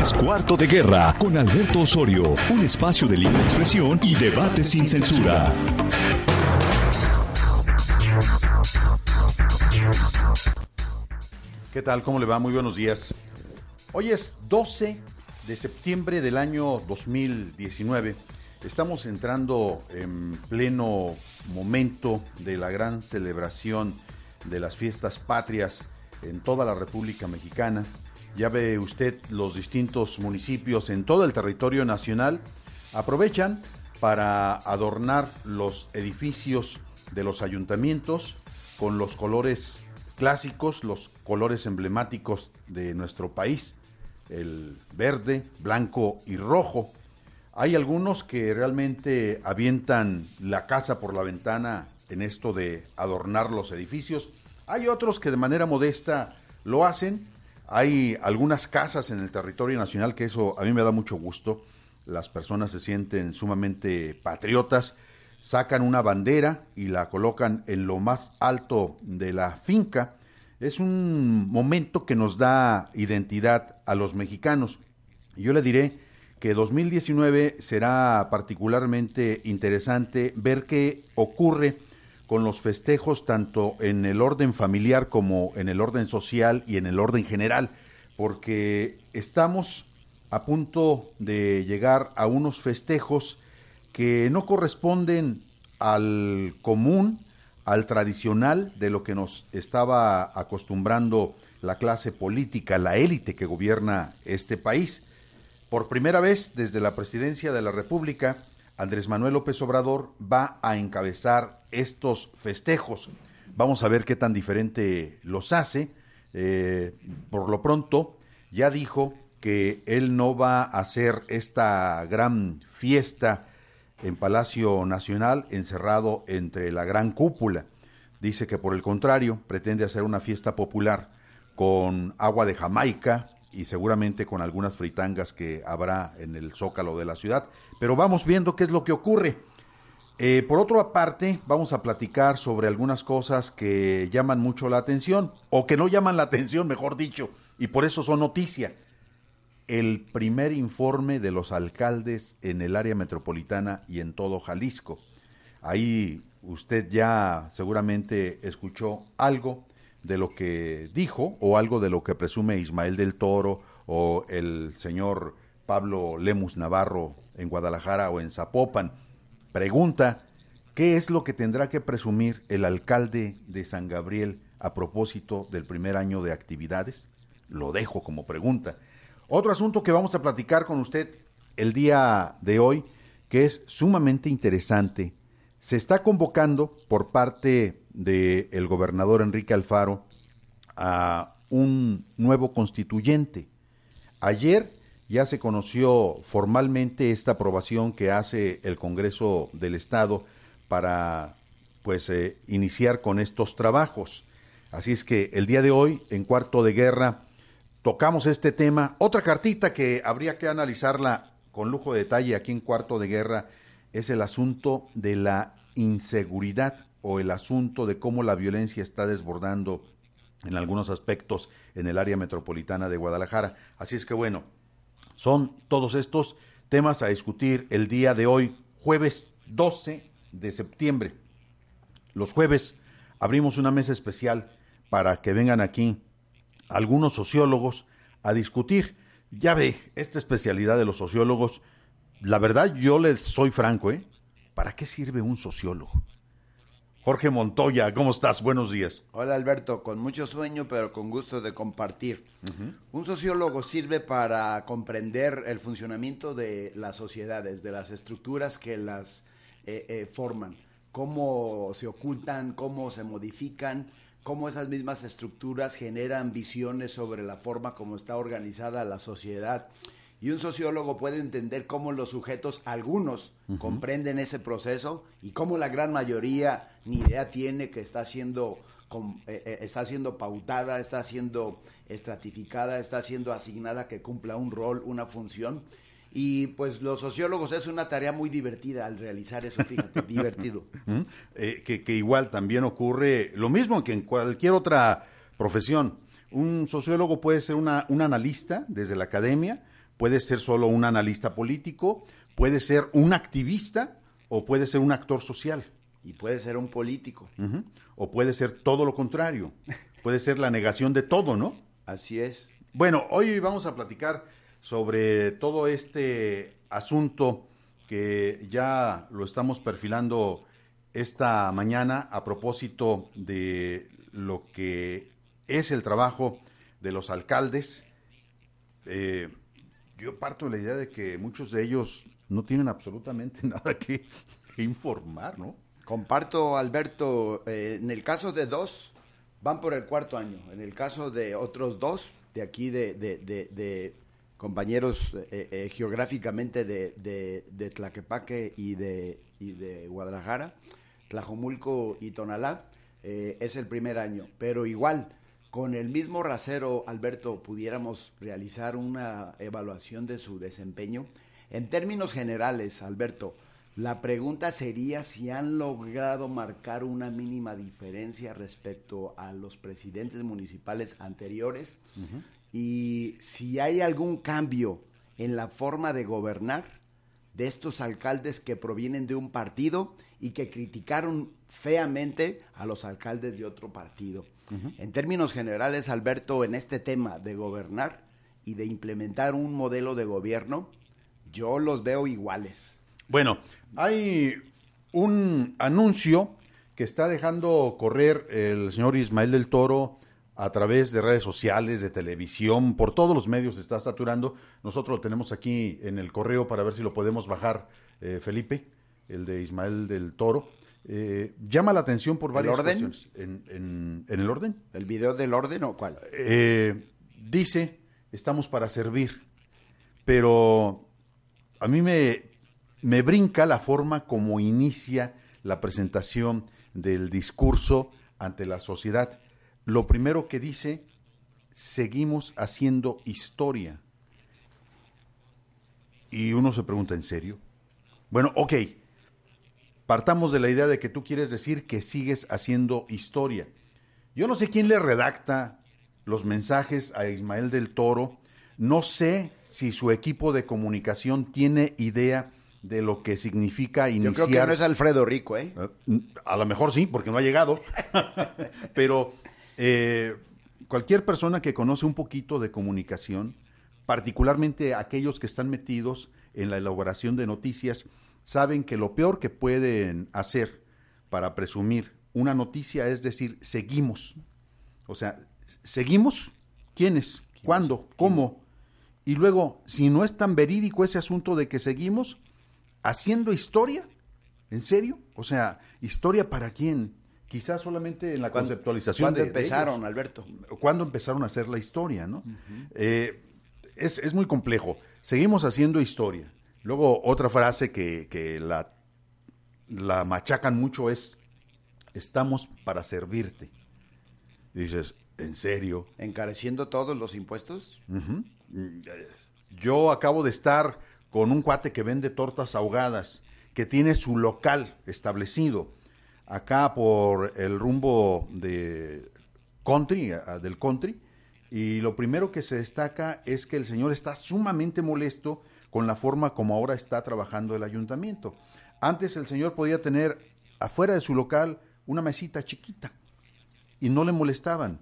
es Cuarto de Guerra con Alberto Osorio, un espacio de libre expresión y debate sin censura. ¿Qué tal? ¿Cómo le va? Muy buenos días. Hoy es 12 de septiembre del año 2019. Estamos entrando en pleno momento de la gran celebración de las fiestas patrias en toda la República Mexicana. Ya ve usted los distintos municipios en todo el territorio nacional aprovechan para adornar los edificios de los ayuntamientos con los colores clásicos, los colores emblemáticos de nuestro país, el verde, blanco y rojo. Hay algunos que realmente avientan la casa por la ventana en esto de adornar los edificios. Hay otros que de manera modesta lo hacen. Hay algunas casas en el territorio nacional que eso a mí me da mucho gusto. Las personas se sienten sumamente patriotas, sacan una bandera y la colocan en lo más alto de la finca. Es un momento que nos da identidad a los mexicanos. Yo le diré que 2019 será particularmente interesante ver qué ocurre con los festejos tanto en el orden familiar como en el orden social y en el orden general, porque estamos a punto de llegar a unos festejos que no corresponden al común, al tradicional de lo que nos estaba acostumbrando la clase política, la élite que gobierna este país. Por primera vez desde la presidencia de la República, Andrés Manuel López Obrador va a encabezar estos festejos. Vamos a ver qué tan diferente los hace. Eh, por lo pronto, ya dijo que él no va a hacer esta gran fiesta en Palacio Nacional encerrado entre la gran cúpula. Dice que por el contrario pretende hacer una fiesta popular con agua de Jamaica y seguramente con algunas fritangas que habrá en el zócalo de la ciudad. Pero vamos viendo qué es lo que ocurre. Eh, por otra parte, vamos a platicar sobre algunas cosas que llaman mucho la atención, o que no llaman la atención, mejor dicho, y por eso son noticia el primer informe de los alcaldes en el área metropolitana y en todo Jalisco. Ahí usted ya seguramente escuchó algo de lo que dijo o algo de lo que presume Ismael del Toro o el señor Pablo Lemus Navarro en Guadalajara o en Zapopan. Pregunta, ¿qué es lo que tendrá que presumir el alcalde de San Gabriel a propósito del primer año de actividades? Lo dejo como pregunta. Otro asunto que vamos a platicar con usted el día de hoy, que es sumamente interesante, se está convocando por parte del gobernador Enrique Alfaro a un nuevo constituyente. Ayer ya se conoció formalmente esta aprobación que hace el Congreso del Estado para pues eh, iniciar con estos trabajos. Así es que el día de hoy, en cuarto de guerra, tocamos este tema. Otra cartita que habría que analizarla con lujo de detalle aquí en Cuarto de Guerra es el asunto de la inseguridad o el asunto de cómo la violencia está desbordando en algunos aspectos en el área metropolitana de Guadalajara. Así es que bueno, son todos estos temas a discutir el día de hoy, jueves 12 de septiembre. Los jueves abrimos una mesa especial para que vengan aquí algunos sociólogos a discutir. Ya ve, esta especialidad de los sociólogos, la verdad yo les soy franco, ¿eh? ¿Para qué sirve un sociólogo? Jorge Montoya, ¿cómo estás? Buenos días. Hola Alberto, con mucho sueño pero con gusto de compartir. Un sociólogo sirve para comprender el funcionamiento de las sociedades, de las estructuras que las eh, eh, forman, cómo se ocultan, cómo se modifican, cómo esas mismas estructuras generan visiones sobre la forma como está organizada la sociedad. Y un sociólogo puede entender cómo los sujetos, algunos, comprenden ese proceso y cómo la gran mayoría ni idea tiene que está siendo, eh, eh, está siendo pautada, está siendo estratificada, está siendo asignada que cumpla un rol, una función. Y pues los sociólogos es una tarea muy divertida al realizar eso, fíjate, divertido. Eh, que, que igual también ocurre lo mismo que en cualquier otra profesión. Un sociólogo puede ser una, un analista desde la academia, puede ser solo un analista político, puede ser un activista o puede ser un actor social. Y puede ser un político. O puede ser todo lo contrario. Puede ser la negación de todo, ¿no? Así es. Bueno, hoy vamos a platicar sobre todo este asunto que ya lo estamos perfilando esta mañana a propósito de lo que es el trabajo de los alcaldes. Eh, yo parto de la idea de que muchos de ellos no tienen absolutamente nada que, informar, ¿no? Comparto, Alberto, eh, en el caso de dos, van por el cuarto año. En el caso de otros dos, de aquí de, compañeros eh, eh, geográficamente de, Tlaquepaque y de, y de Guadalajara, Tlajomulco y Tonalá, es el primer año. Pero igual, con el mismo rasero, Alberto, pudiéramos realizar una evaluación de su desempeño. En términos generales, Alberto, la pregunta sería si han logrado marcar una mínima diferencia respecto a los presidentes municipales anteriores y si hay algún cambio en la forma de gobernar de estos alcaldes que provienen de un partido y que criticaron feamente a los alcaldes de otro partido. En términos generales, Alberto, en este tema de gobernar y de implementar un modelo de gobierno, yo los veo iguales. Bueno, hay un anuncio que está dejando correr el señor Ismael del Toro a través de redes sociales, de televisión, por todos los medios se está saturando. Nosotros lo tenemos aquí en el correo para ver si lo podemos bajar, eh, Felipe, el de Ismael del Toro. Eh, llama la atención por varias ¿El orden? En, el orden? ¿El video del orden o cuál? Eh, dice, estamos para servir, pero a mí me, me brinca la forma como inicia la presentación del discurso ante la sociedad. Lo primero que dice, seguimos haciendo historia. Y uno se pregunta, ¿en serio? Bueno, ok, partamos de la idea de que tú quieres decir que sigues haciendo historia. Yo no sé quién le redacta los mensajes a Ismael del Toro, no sé si su equipo de comunicación tiene idea de lo que significa iniciar. Yo creo que no es Alfredo Rico, ¿eh? eh a lo mejor sí, porque no ha llegado. Pero eh, cualquier persona que conoce un poquito de comunicación, particularmente aquellos que están metidos en la elaboración de noticias, saben que lo peor que pueden hacer para presumir una noticia es decir, seguimos. O sea, ¿seguimos? ¿Quiénes? ¿Cuándo? ¿Cómo? Y luego, si no es tan verídico ese asunto de que seguimos haciendo historia, ¿en serio? O sea, ¿historia para quién? Quizás solamente en la conceptualización. ¿Cuándo empezaron, Alberto? ¿Cuándo empezaron a hacer la historia, no? Eh, es, es muy complejo. Seguimos haciendo historia. Luego, otra frase que, la, la machacan mucho es, estamos para servirte. dices, ¿en serio? ¿Encareciendo todos los impuestos? Yo acabo de estar con un cuate que vende tortas ahogadas, que tiene su local establecido acá por el rumbo de country, del country, y lo primero que se destaca es que el señor está sumamente molesto con la forma como ahora está trabajando el ayuntamiento. Antes el señor podía tener afuera de su local una mesita chiquita y no le molestaban.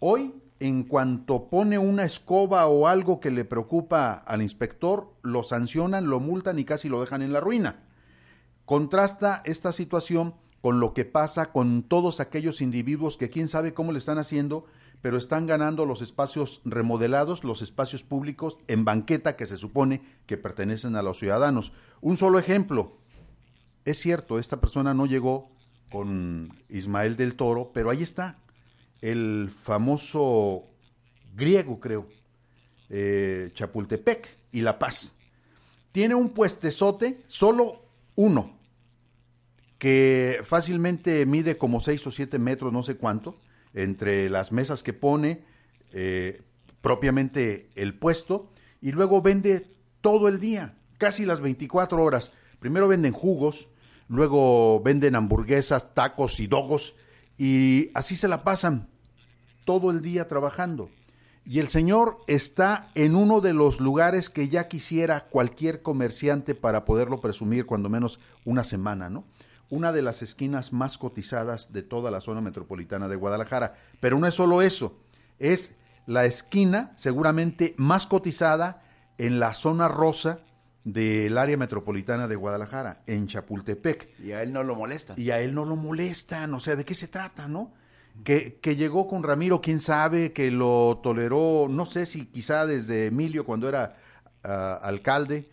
Hoy, en cuanto pone una escoba o algo que le preocupa al inspector, lo sancionan, lo multan y casi lo dejan en la ruina. Contrasta esta situación con lo que pasa con todos aquellos individuos que quién sabe cómo le están haciendo pero están ganando los espacios remodelados, los espacios públicos en banqueta que se supone que pertenecen a los ciudadanos. Un solo ejemplo. Es cierto, esta persona no llegó con Ismael del Toro, pero ahí está. el famoso griego, creo, eh, Chapultepec y La Paz. Tiene un puestezote, solo uno, que fácilmente mide como 6 o 7 metros, no sé cuánto, entre las mesas que pone, eh, propiamente el puesto, y luego vende todo el día, casi las 24 horas. Primero venden jugos, luego venden hamburguesas, tacos y dogos, y así se la pasan todo el día trabajando. Y el señor está en uno de los lugares que ya quisiera cualquier comerciante para poderlo presumir cuando menos una semana, ¿no? Una de las esquinas más cotizadas de toda la zona metropolitana de Guadalajara. Pero no es solo eso, es la esquina seguramente más cotizada en la zona rosa del área metropolitana de Guadalajara, en Chapultepec. Y a él no lo molesta. Y a él no lo molestan, o sea, ¿de qué se trata, no? Que, que llegó con Ramiro, quién sabe, que lo toleró, no sé si quizá desde Emilio cuando era ah, alcalde,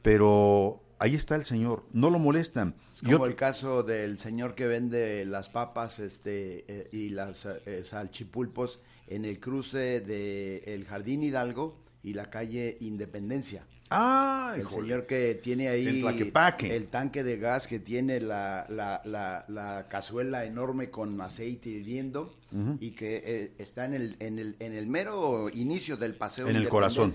pero ahí está el señor, no lo molestan. Como el caso del señor que vende las papas este, eh, y las eh, salchipulpos en el cruce de el Jardín Hidalgo y la calle Independencia. Ah, el señor que tiene ahí el, tanque de gas que tiene la, la, la, cazuela enorme con aceite hirviendo y que eh, está en el, en, el, en el mero inicio del paseo en el corazón.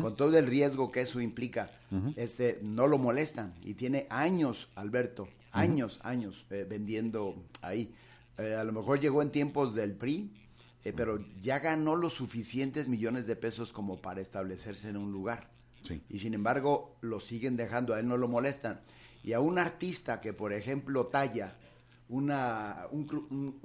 Con todo el riesgo que eso implica. Este no lo molestan y tiene años Alberto años años eh, vendiendo ahí. Eh, a lo mejor llegó en tiempos del PRI pero ya ganó los suficientes millones de pesos como para establecerse en un lugar y sin embargo lo siguen dejando, a él no lo molestan. Y a un artista que, por ejemplo, talla una, un,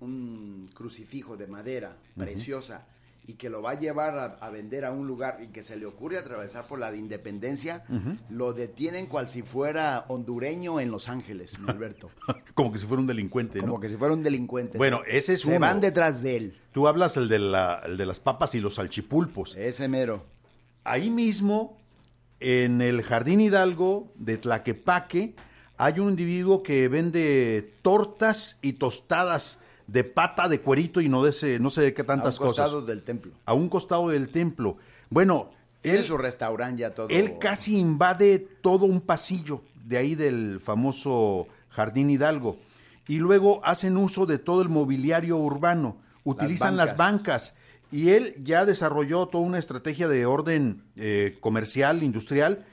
un, crucifijo de madera preciosa y que lo va a llevar a, vender a un lugar y que se le ocurre atravesar por la de Independencia, lo detienen cual si fuera hondureño en Los Ángeles, Alberto. Como que si fuera un delincuente, Como que si fuera un delincuente. Bueno, ese es Se van detrás de él. Tú hablas el de, la, el de las papas y los salchipulpos. Ese mero ahí mismo, en el Jardín Hidalgo de Tlaquepaque, hay un individuo que vende tortas y tostadas de pata de cuerito y no de ese, no sé de qué tantas cosas. A un costado del templo. A un costado del templo. Bueno, él, su restaurante ya todo. Él casi invade todo un pasillo de ahí del famoso Jardín Hidalgo. Y luego hacen uso de todo el mobiliario urbano. Utilizan las bancas y él ya desarrolló toda una estrategia de orden eh, comercial, industrial.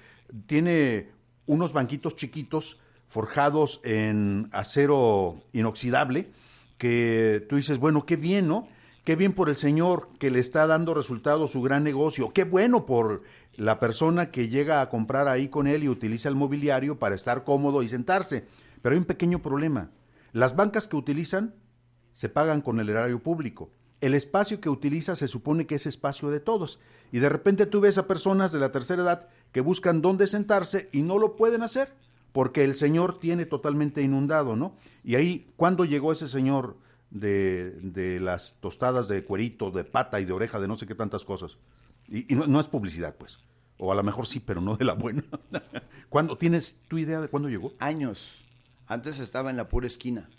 Tiene unos banquitos chiquitos forjados en acero inoxidable que tú dices, bueno, qué bien, ¿no? Qué bien por el señor que le está dando resultado su gran negocio. Qué bueno por la persona que llega a comprar ahí con él y utiliza el mobiliario para estar cómodo y sentarse. Pero hay un pequeño problema. Las bancas que utilizan se pagan con el erario público el espacio que utiliza se supone que es espacio de todos. Y de repente tú ves a personas de la tercera edad que buscan dónde sentarse y no lo pueden hacer porque el señor tiene totalmente inundado, ¿no? Y ahí, ¿cuándo llegó ese señor de, de las tostadas de cuerito, de pata y de oreja, de no sé qué tantas cosas? Y, no, es publicidad, pues. O a lo mejor sí, pero no de la buena. ¿Cuándo, ¿Tienes tu idea de cuándo llegó? Años. Antes estaba en la pura esquina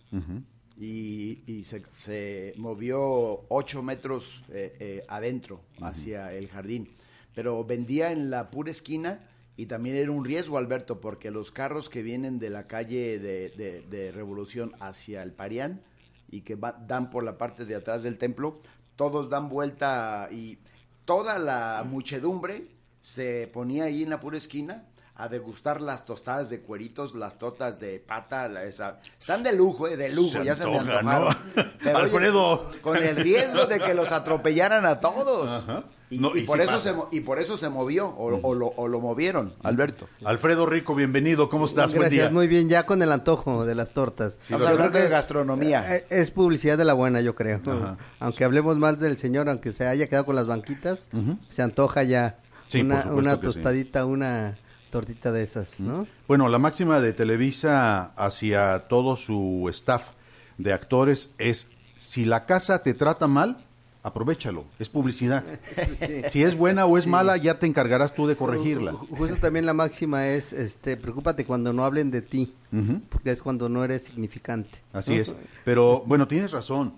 y, se, movió ocho metros eh, eh, adentro hacia el jardín. Pero vendía en la pura esquina y también era un riesgo, Alberto, porque los carros que vienen de la calle de, Revolución hacia el Parián y que dan por la parte de atrás del templo, todos dan vuelta y toda la muchedumbre se ponía ahí en la pura esquina a degustar las tostadas de cueritos, las tortas de pata, esa. están de lujo, eh, de lujo, ya se me antojaron. Alfredo. con el riesgo de que los atropellaran a todos. Y, por eso se, y por eso se movió, o, lo, movieron, Alberto. Alfredo Rico, bienvenido, ¿cómo estás? Gracias, muy bien, ya con el antojo de las tortas. Vamos a hablar de gastronomía. Eh, es, publicidad de la buena, yo creo. Aunque hablemos más del señor, aunque se haya quedado con las banquitas, se antoja ya una, una tostadita, una tortita de esas, ¿no? Bueno, la máxima de Televisa hacia todo su staff de actores es, si la casa te trata mal, aprovechalo, es publicidad. Si es buena o es mala, ya te encargarás tú de corregirla. Justo también la máxima es, este, preocúpate cuando no hablen de ti, porque es cuando no eres significante. Así es. Pero bueno, tienes razón.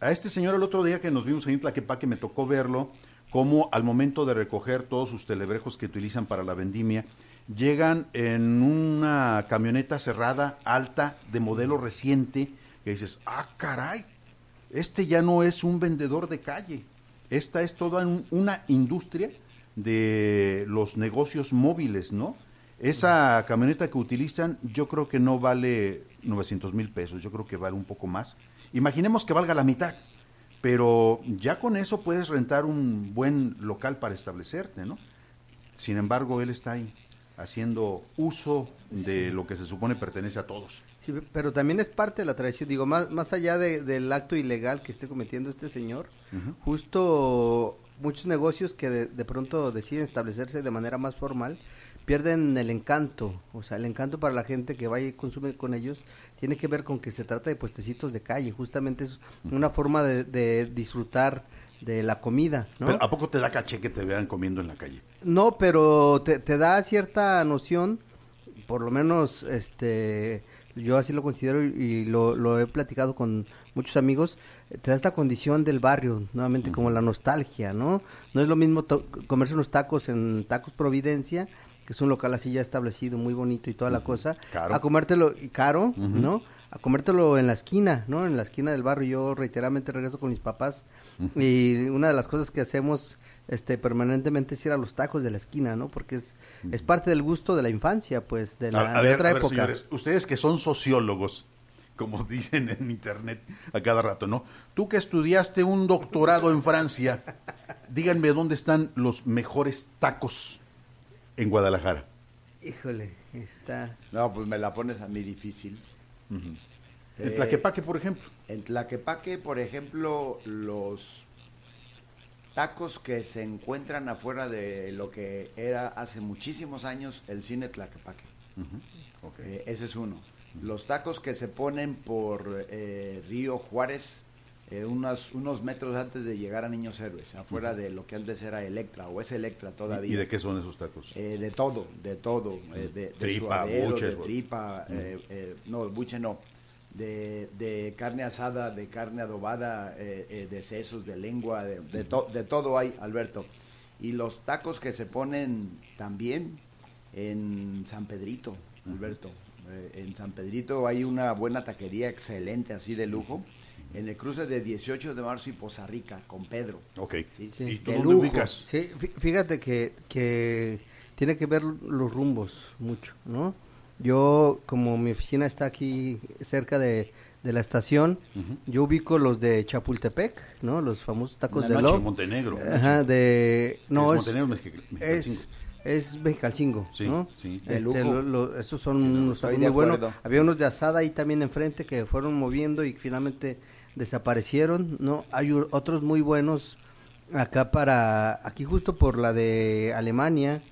A este señor el otro día que nos vimos en Tlaquepaque me tocó verlo como al momento de recoger todos sus telebrejos que utilizan para la vendimia, llegan en una camioneta cerrada, alta, de modelo reciente, que dices, ah, caray, este ya no es un vendedor de calle, esta es toda una industria de los negocios móviles, ¿no? Esa camioneta que utilizan yo creo que no vale 900 mil pesos, yo creo que vale un poco más. Imaginemos que valga la mitad, pero ya con eso puedes rentar un buen local para establecerte, ¿no? Sin embargo, él está ahí haciendo uso de lo que se supone pertenece a todos. Sí, pero también es parte de la tradición, digo, más, más allá del acto ilegal que esté cometiendo este señor, justo muchos negocios que de, pronto deciden establecerse de manera más formal, pierden el encanto, o sea, el encanto para la gente que vaya y consume con ellos tiene que ver con que se trata de puestecitos de calle, justamente es una forma de, disfrutar de la comida, ¿no? Pero ¿a poco te da caché que te vean comiendo en la calle? No, pero te, da cierta noción, por lo menos, este, yo así lo considero y, lo, he platicado con muchos amigos, te da esta condición del barrio, nuevamente como la nostalgia, ¿no? No es lo mismo comerse unos tacos en Tacos Providencia que es un local así ya establecido, muy bonito y toda la cosa, a comértelo, y caro, ¿no? A comértelo en la esquina, ¿no? En la esquina del barrio. Yo reiteradamente regreso con mis papás y una de las cosas que hacemos este permanentemente es ir a los tacos de la esquina, ¿no? Porque es, es parte del gusto de la infancia, pues, de la otra época. ustedes que son sociólogos, como dicen en internet a cada rato, ¿no? Tú que estudiaste un doctorado en Francia, díganme dónde están los mejores tacos en Guadalajara? Híjole, está... No, pues me la pones a mí difícil. En Tlaquepaque, por ejemplo. En Tlaquepaque, por ejemplo, los tacos que se encuentran afuera de lo que era hace muchísimos años el cine Tlaquepaque. Eh, ese es uno. Los tacos que se ponen por eh, Río Juárez, eh, unos, unos metros antes de llegar a Niños Héroes, afuera de lo que antes era Electra, o es Electra todavía. ¿Y de qué son esos tacos? Eh, de todo, de todo, eh, de, tripa, de tripa, no, buche no, de, de, carne asada, de carne adobada, de sesos, de lengua, de, de, de todo hay, Alberto. Y los tacos que se ponen también en San Pedrito, Alberto. en San Pedrito hay una buena taquería excelente, así de lujo en el cruce de 18 de marzo y Poza Rica con Pedro. Ok. ¿Y tú dónde ubicas? Sí, fíjate que, que tiene que ver los rumbos mucho, ¿no? Yo, como mi oficina está aquí cerca de, la estación, yo ubico los de Chapultepec, ¿no? Los famosos tacos de lo. Montenegro. Ajá, de... No, es... es, es Mexicalcingo, sí, ¿no? Sí, este, esos son unos tacos muy buenos. Había unos de asada ahí también enfrente que fueron moviendo y finalmente desaparecieron, ¿no? Hay otros muy buenos acá para, aquí justo por la de Alemania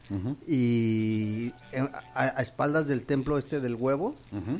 y eh, a, espaldas del templo este del huevo,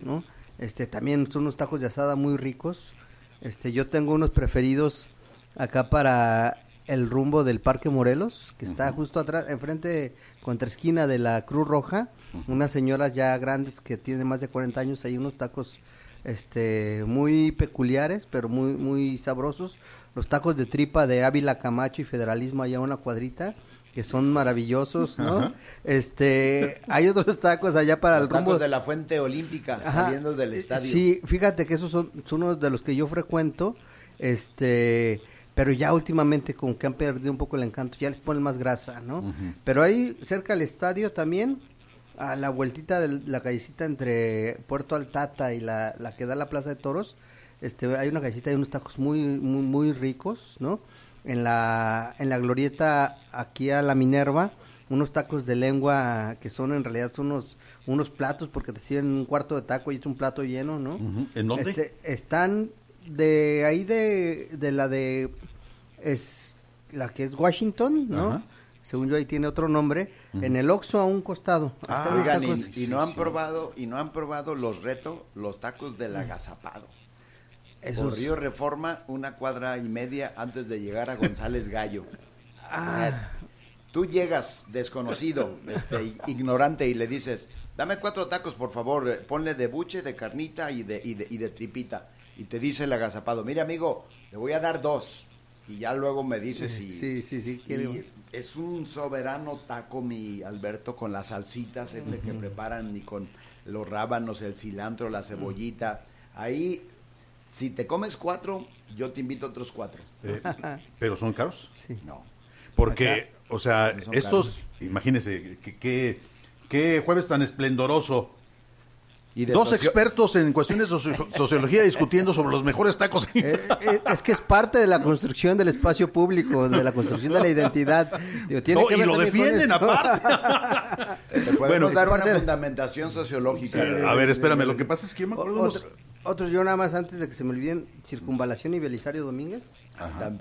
¿no? Este, también son unos tacos de asada muy ricos. Este, yo tengo unos preferidos acá para el rumbo del Parque Morelos, que está justo atrás, enfrente, contra esquina de la Cruz Roja, unas señoras ya grandes que tienen más de 40 años, hay unos tacos este muy peculiares, pero muy muy sabrosos. Los tacos de tripa de Ávila Camacho y Federalismo allá una cuadrita que son maravillosos, ¿no? Este, hay otros tacos allá para los el rumbo de la Fuente Olímpica saliendo del eh, estadio. Sí, fíjate que esos son, son unos de los que yo frecuento, este, pero ya últimamente como que han perdido un poco el encanto, ya les ponen más grasa, ¿no? Pero ahí cerca del estadio también a la vueltita de la callecita entre Puerto Altata y la, la que da la Plaza de Toros, este, hay una callecita y unos tacos muy, muy, muy ricos, ¿no? En la, en la glorieta aquí a la Minerva, unos tacos de lengua que son en realidad son unos, unos platos porque te sirven un cuarto de taco y es un plato lleno, ¿no? ¿En dónde? Este, están de ahí de, de la de, es la que es Washington, ¿no? Según yo ahí tiene otro nombre, en el Oxxo a un costado. Ah, y, no han probado y no han probado los retos, los tacos del agazapado. Por Río Reforma, una cuadra y media antes de llegar a González Gallo. Ah. tú llegas desconocido, este, ignorante y le dices, dame cuatro tacos por favor, ponle de buche, de carnita y de, y de, y de tripita. y te dice el agazapado, mire amigo, le voy a dar dos. Y ya luego me dice si... Sí, sí, sí. es un soberano taco, mi Alberto, con las salsitas este que preparan y con los rábanos, el cilantro, la cebollita. Ahí, si te comes cuatro, yo te invito a otros cuatro. Eh, ¿Pero son caros? Sí. No. Porque, o sea, estos, imagínese, que, qué jueves tan esplendoroso Dos expertos en cuestiones de sociología discutiendo sobre los mejores tacos. Eh, eh, es, que es parte de la construcción del espacio público, de la construcción de la identidad. y lo defienden aparte. bueno, dar una fundamentación sociológica. a ver, espérame, lo que pasa es que yo me acuerdo Otros, yo nada más antes de que se me olviden, Circunvalación y Belisario Domínguez.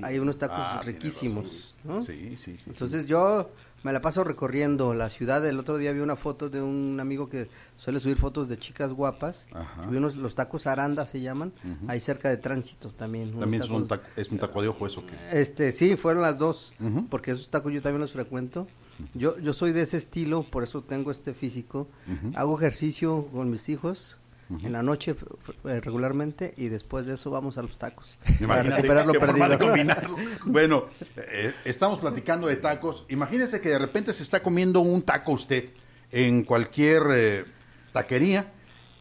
Hay unos tacos ah, riquísimos. Sí, sí, sí. Entonces yo me la paso recorriendo la ciudad. El otro día vi una foto de un amigo que suele subir fotos de chicas guapas. Vi unos, los tacos Aranda se llaman, ahí cerca de tránsito también. ¿También es, un taco, de ojo eso? Este, sí, fueron las dos, porque esos tacos yo también los frecuento. Yo, yo soy de ese estilo, por eso tengo este físico. Hago ejercicio con mis hijos, en la noche eh, regularmente y después de eso vamos a los tacos para recuperar lo perdido. bueno, eh, estamos platicando de tacos. Imagínese que de repente se está comiendo un taco usted en cualquier eh, taquería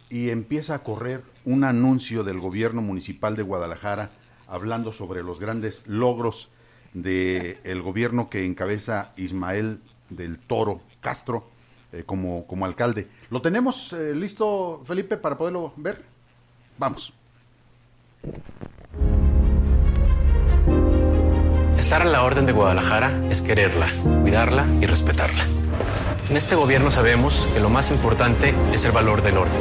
y empieza a correr un anuncio del gobierno municipal de Guadalajara hablando sobre los grandes logros del el gobierno que encabeza Ismael del Toro Castro como, como alcalde. ¿Lo tenemos eh, listo, Felipe, para poderlo ver? Vamos. Estar a la orden de Guadalajara es quererla, cuidarla y respetarla. En este gobierno sabemos que lo más importante es el valor del orden.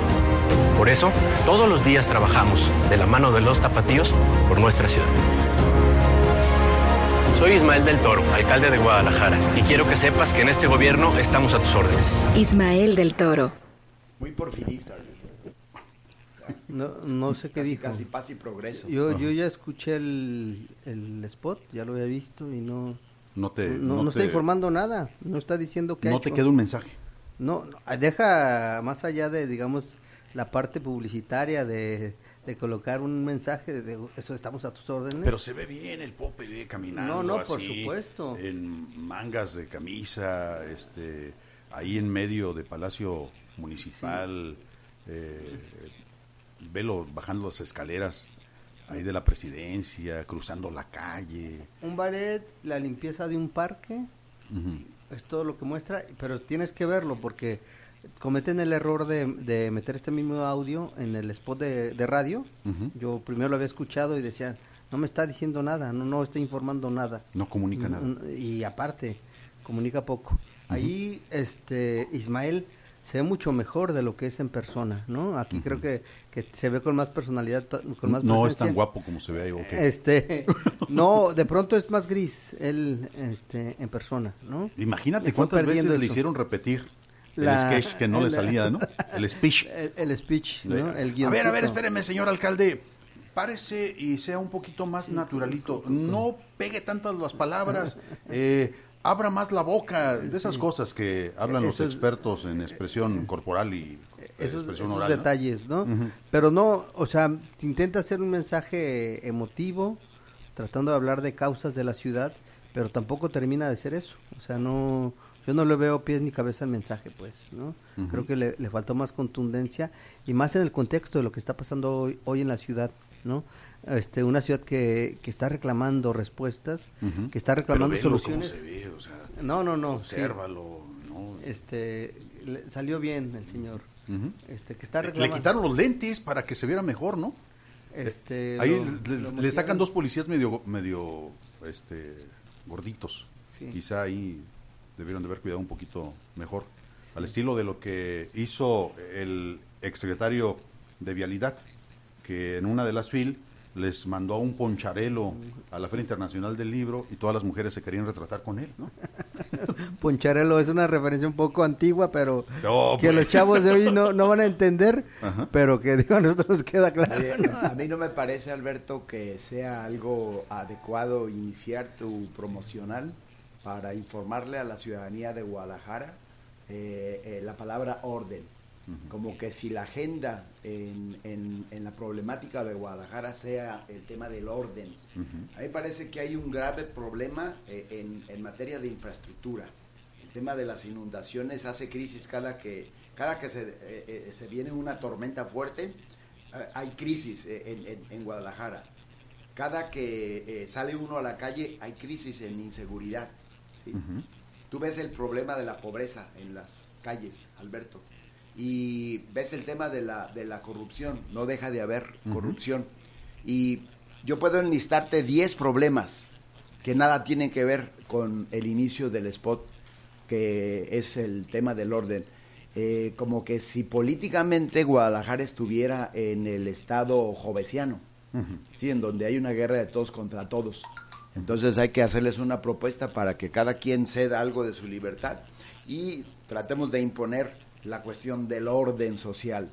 Por eso, todos los días trabajamos de la mano de los tapatíos por nuestra ciudad. Soy Ismael del Toro, alcalde de Guadalajara, y quiero que sepas que en este gobierno estamos a tus órdenes. Ismael del Toro muy porfiristas. No, no sé qué casi, dijo. Casi paz y progreso. Yo, yo ya escuché el, el spot, ya lo había visto y no... No te... No, está informando nada, no está diciendo que... No te queda un mensaje. No, deja más allá de, digamos, la parte publicitaria de, de colocar un mensaje de eso estamos a tus órdenes. Pero se ve bien el Pope caminando. No, no, por supuesto. En mangas de camisa, este, ahí en medio de Palacio municipal, eh, velo bajando las escaleras ahí de la presidencia, cruzando la calle. Un ballet, la limpieza de un parque, es todo lo que muestra, pero tienes que verlo porque cometen el error de, meter este mismo audio en el spot de, radio. Yo primero lo había escuchado y decía, no me está diciendo nada, no, no está informando nada. No comunica nada. Y aparte, comunica poco. Ahí, este, Ismael se ve mucho mejor de lo que es en persona, ¿no? Aquí creo que, que, se ve con más personalidad, con más No es tan guapo como se ve ahí, Este, no, de pronto es más gris él este, en persona, ¿no? Imagínate cuántas veces le hicieron repetir el sketch que no le salía, ¿no? El speech. El, speech, ¿no? El a ver, a ver, espéreme, señor alcalde. Párese y sea un poquito más naturalito. No pegue tantas las palabras. Eh, abra más la boca, de esas cosas que hablan los expertos en expresión corporal y esos, expresión esos detalles, ¿no? Pero no, o sea, intenta hacer un mensaje emotivo, tratando de hablar de causas de la ciudad, pero tampoco termina de ser eso. O sea, no, yo no le veo pies ni cabeza al mensaje, pues, ¿no? Creo que le, le, faltó más contundencia y más en el contexto de lo que está pasando hoy, hoy en la ciudad, ¿no? este, una ciudad que, que está reclamando respuestas, que está reclamando soluciones. no, no, no. Obsérvalo. Este, salió bien el señor. este, que está Le quitaron los lentes para que se viera mejor, ¿no? Este, Ahí le, sacan dos policías medio, medio, este, gorditos. Quizá ahí debieron de haber cuidado un poquito mejor. Al estilo de lo que hizo el exsecretario de Vialidad, que en una de las fil les mandó un poncharelo a la Feria Internacional del Libro y todas las mujeres se querían retratar con él, ¿no? poncharelo es una referencia un poco antigua, pero que pues. los chavos de hoy no, no van a entender, pero que digo, a nosotros queda claro. A mí no me parece, Alberto, que sea algo adecuado iniciar tu promocional para informarle a la ciudadanía de Guadalajara eh, eh, la palabra orden. como que si la agenda en, en, la problemática de Guadalajara sea el tema del orden. A mí parece que hay un grave problema eh, en, en, materia de infraestructura. El tema de las inundaciones hace crisis cada que, cada que se, eh, se viene una tormenta fuerte, hay crisis en, en, Guadalajara. Cada que sale uno a la calle hay crisis en inseguridad. Tú ves el problema de la pobreza en las calles, Alberto y ves el tema de la, de la corrupción, no deja de haber corrupción. Y yo puedo enlistarte 10 problemas que nada tienen que ver con el inicio del spot, que es el tema del orden. Eh, como que si políticamente Guadalajara estuviera en el estado jovesiano, ¿sí? en donde hay una guerra de todos contra todos. Entonces hay que hacerles una propuesta para que cada quien ceda algo de su libertad y tratemos de imponer la cuestión del orden social.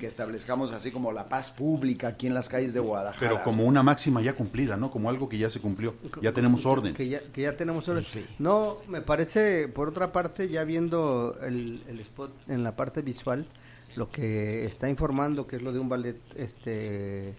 que establezcamos así como la paz pública aquí en las calles de Guadalajara. Pero como una máxima ya cumplida, ¿no? Como algo que ya se cumplió, ya tenemos orden. Que ya, que ya tenemos orden. No, me parece, por otra parte, ya viendo el, el, spot en la parte visual, lo que está informando, que es lo de un ballet este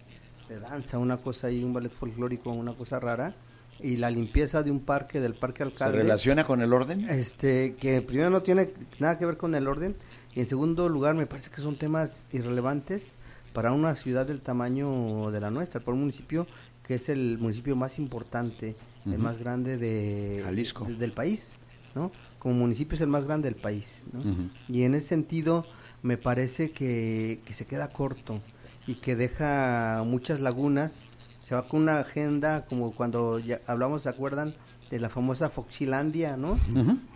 de danza, una cosa ahí, un ballet folclórico, una cosa rara, y la limpieza de un parque, del parque alcalde. ¿Se relaciona con el orden? Este, que primero no tiene nada que ver con el orden, y en segundo lugar me parece que son temas irrelevantes para una ciudad del tamaño de la nuestra, para un municipio que es el municipio más importante, el más grande de Jalisco. del país, ¿no? Como municipio es el más grande del país, ¿no? Y en ese sentido me parece que, que se queda corto y que deja muchas lagunas se va con una agenda como cuando ya hablamos, ¿se acuerdan? De la famosa Foxilandia, ¿no?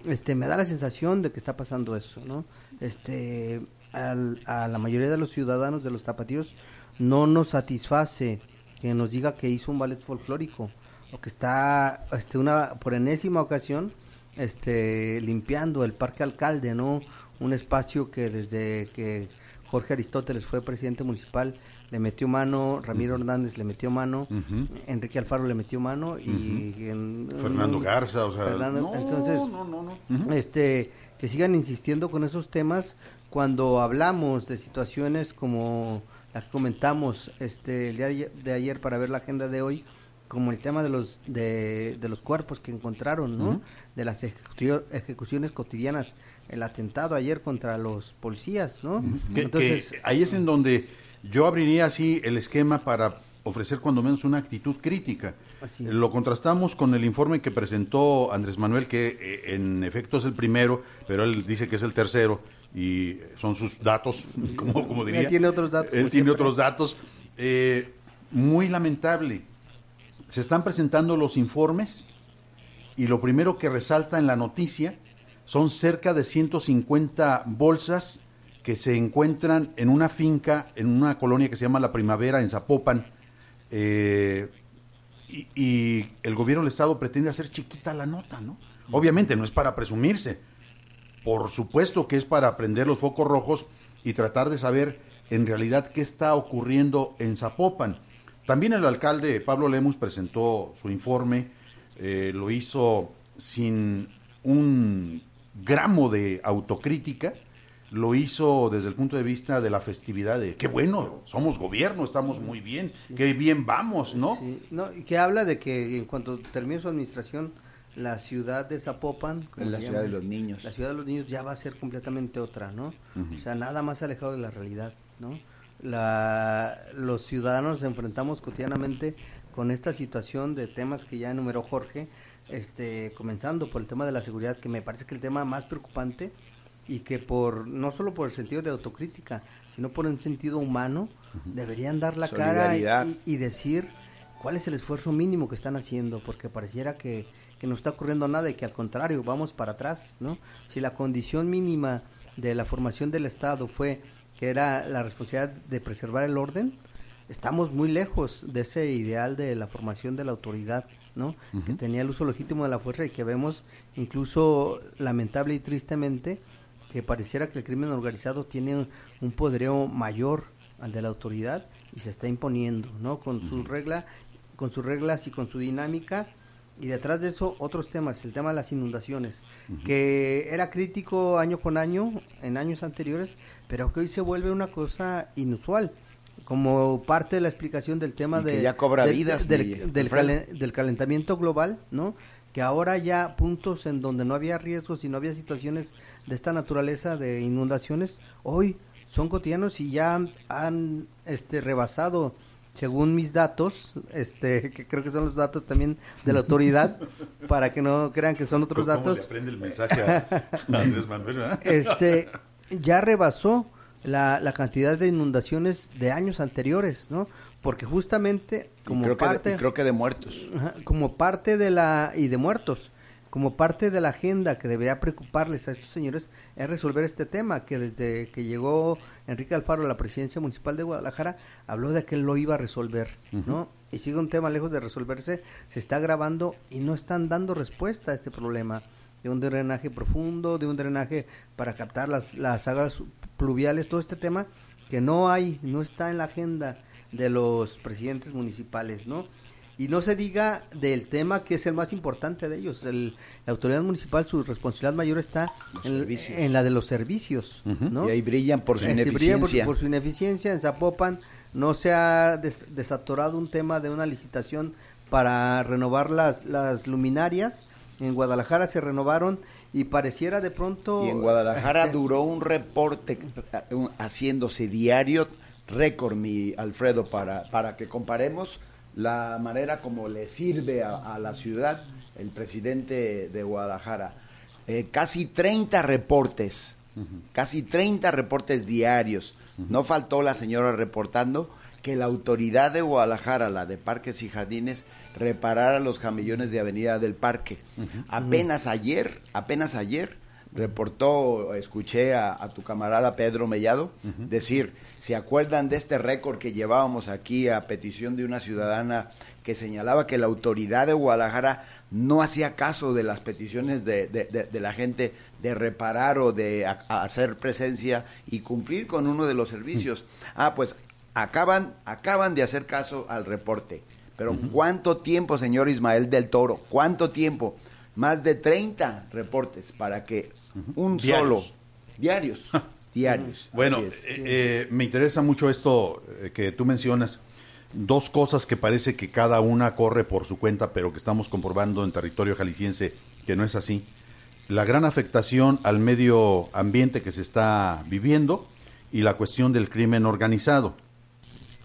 Este, me da la sensación de que está pasando eso, ¿no? Este, a la mayoría de los ciudadanos de los tapatíos no nos satisface que nos diga que hizo un ballet folclórico o que está, este, una, por enésima ocasión, este, limpiando el Parque Alcalde, ¿no? Un espacio que desde que Jorge Aristóteles fue presidente municipal le metió mano, Ramiro Hernández le metió mano, Enrique Alfaro le metió mano y Fernando Garza, o sea, entonces, este, que sigan insistiendo con esos temas. Cuando hablamos de situaciones como las que comentamos este el día de ayer para ver la agenda de hoy, como el tema de los de, los cuerpos que encontraron, ¿no? De las ejecuciones cotidianas, el atentado ayer contra los policías, ¿no? Entonces, ahí es en donde yo abriría así el esquema para ofrecer cuando menos una actitud crítica. Lo contrastamos con el informe que presentó Andrés Manuel, que eh, en efecto es el primero, pero él dice que es el tercero y son sus datos, como, como diría. Él tiene otros datos. Él tiene otros datos. Eh, muy lamentable. Se están presentando los informes y lo primero que resalta en la noticia son cerca de 150 bolsas que se encuentran en una finca, en una colonia que se llama La Primavera, en Zapopan, eh, y, el gobierno del Estado pretende hacer chiquita la nota, ¿no? Obviamente no es para presumirse, por supuesto que es para prender los focos rojos y tratar de saber en realidad qué está ocurriendo en Zapopan. También el alcalde Pablo Lemus presentó su informe, eh, lo hizo sin un gramo de autocrítica, lo hizo desde el punto de vista de la festividad de qué bueno, somos gobierno, estamos muy bien, qué bien vamos, ¿no? no y que habla de que en cuanto termine su administración, la ciudad de Zapopan, la ciudad de los niños, la ciudad de los niños ya va a ser completamente otra, ¿no? O sea, nada más alejado de la realidad, ¿no? La, los ciudadanos nos enfrentamos cotidianamente con esta situación de temas que ya enumeró Jorge, este, comenzando por el tema de la seguridad, que me parece que el tema más preocupante y que por no solo por el sentido de autocrítica, sino por un sentido humano, deberían dar la cara y, decir cuál es el esfuerzo mínimo que están haciendo, porque pareciera que, que no está ocurriendo nada y que al contrario, vamos para atrás, ¿no? Si la condición mínima de la formación del Estado fue que era la responsabilidad de preservar el orden, estamos muy lejos de ese ideal de la formación de la autoridad, ¿no? Que tenía el uso legítimo de la fuerza y que vemos incluso lamentable y tristemente que pareciera que el crimen organizado tiene un poderío mayor al de la autoridad y se está imponiendo, ¿no? Con sus reglas, con sus reglas y con su dinámica y detrás de eso otros temas, el tema de las inundaciones, que era crítico año con año, en años anteriores, pero que hoy se vuelve una cosa inusual como parte de la explicación del tema de, ya cobra vidas del, del, calentamiento global, ¿no? Que ahora ya puntos en donde no había riesgos y no había situaciones de esta naturaleza de inundaciones, hoy son cotidianos y ya han, este rebasado según mis datos, este, que creo que son los datos también de la autoridad, para que no crean que son otros datos. Le aprende el mensaje a Andrés Manuel? Este, ya rebasó la, la, cantidad de inundaciones de años anteriores, ¿no? Porque justamente como creo parte, que creo que de muertos, como parte de la y de muertos, como parte de la agenda que debería preocuparles a estos señores es resolver este tema, que desde que llegó Enrique Alfaro a la presidencia municipal de Guadalajara, habló de que él lo iba a resolver, ¿no? Y sigue un tema lejos de resolverse, se está grabando y no están dando respuesta a este problema de un drenaje profundo, de un drenaje para captar las, las aguas pluviales, todo este tema que no hay, no está en la agenda de los presidentes municipales, ¿no? Y no se diga del tema que es el más importante de ellos. El, la autoridad municipal, su responsabilidad mayor está en, la de los servicios. ¿no? Y ahí brillan por su ineficiencia. por, su ineficiencia. En Zapopan no se ha desatorado un tema de una licitación para renovar las, las luminarias. En Guadalajara se renovaron y pareciera de pronto... Y en Guadalajara este, duró un reporte haciéndose diario récord, mi Alfredo, para, para que comparemos la manera como le sirve a, la ciudad el presidente de Guadalajara. Eh, casi 30 reportes, casi 30 reportes diarios. No faltó la señora reportando que la autoridad de Guadalajara, la de Parques y Jardines, reparara los camillones de Avenida del Parque. Apenas ayer, apenas ayer, reportó, escuché a, tu camarada Pedro Mellado decir, ¿se acuerdan de este récord que llevábamos aquí a petición de una ciudadana que señalaba que la autoridad de Guadalajara no hacía caso de las peticiones de, la gente de reparar o de hacer presencia y cumplir con uno de los servicios? Ah, pues acaban, acaban de hacer caso al reporte. Pero ¿cuánto tiempo, señor Ismael del Toro? ¿Cuánto tiempo? Más de 30 reportes para que un solo. Diarios. Diarios. Bueno, eh, eh, me interesa mucho esto eh, que tú mencionas. Dos cosas que parece que cada una corre por su cuenta, pero que estamos comprobando en territorio jalisciense que no es así. La gran afectación al medio ambiente que se está viviendo y la cuestión del crimen organizado.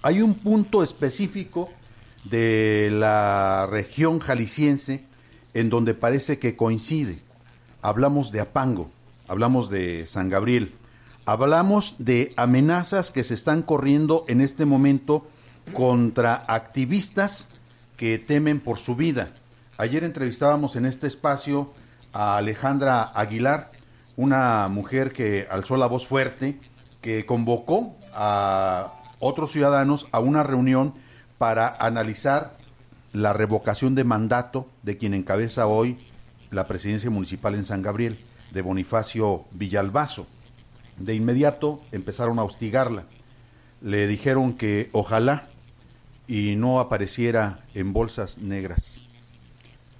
Hay un punto específico de la región jalisciense en donde parece que coincide hablamos de Apango, hablamos de San Gabriel, hablamos de amenazas que se están corriendo en este momento contra activistas que temen por su vida. Ayer entrevistábamos en este espacio a Alejandra Aguilar, una mujer que alzó la voz fuerte, que convocó a otros ciudadanos a una reunión para analizar la revocación de mandato de quien encabeza hoy la presidencia municipal en San Gabriel, de Bonifacio Villalbazo. De inmediato empezaron a hostigarla. Le dijeron que ojalá y no apareciera en bolsas negras.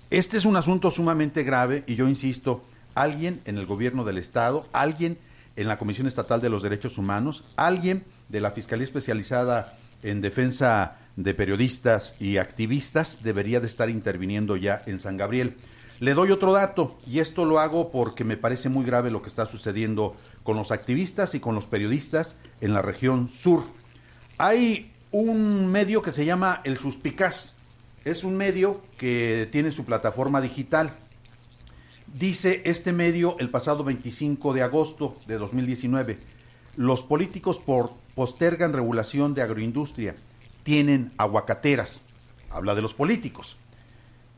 Este es un asunto sumamente grave y yo insisto, alguien en el gobierno del Estado, alguien en la Comisión Estatal de los Derechos Humanos, alguien de la Fiscalía Especializada en Defensa de Periodistas y Activistas debería de estar interviniendo ya en San Gabriel. Le doy otro dato, y esto lo hago porque me parece muy grave lo que está sucediendo con los activistas y con los periodistas en la región sur. Hay un medio que se llama El Suspicaz. Es un medio que tiene su plataforma digital. Dice este medio el pasado 25 de agosto de 2019, los políticos por postergan regulación de agroindustria, tienen aguacateras. Habla de los políticos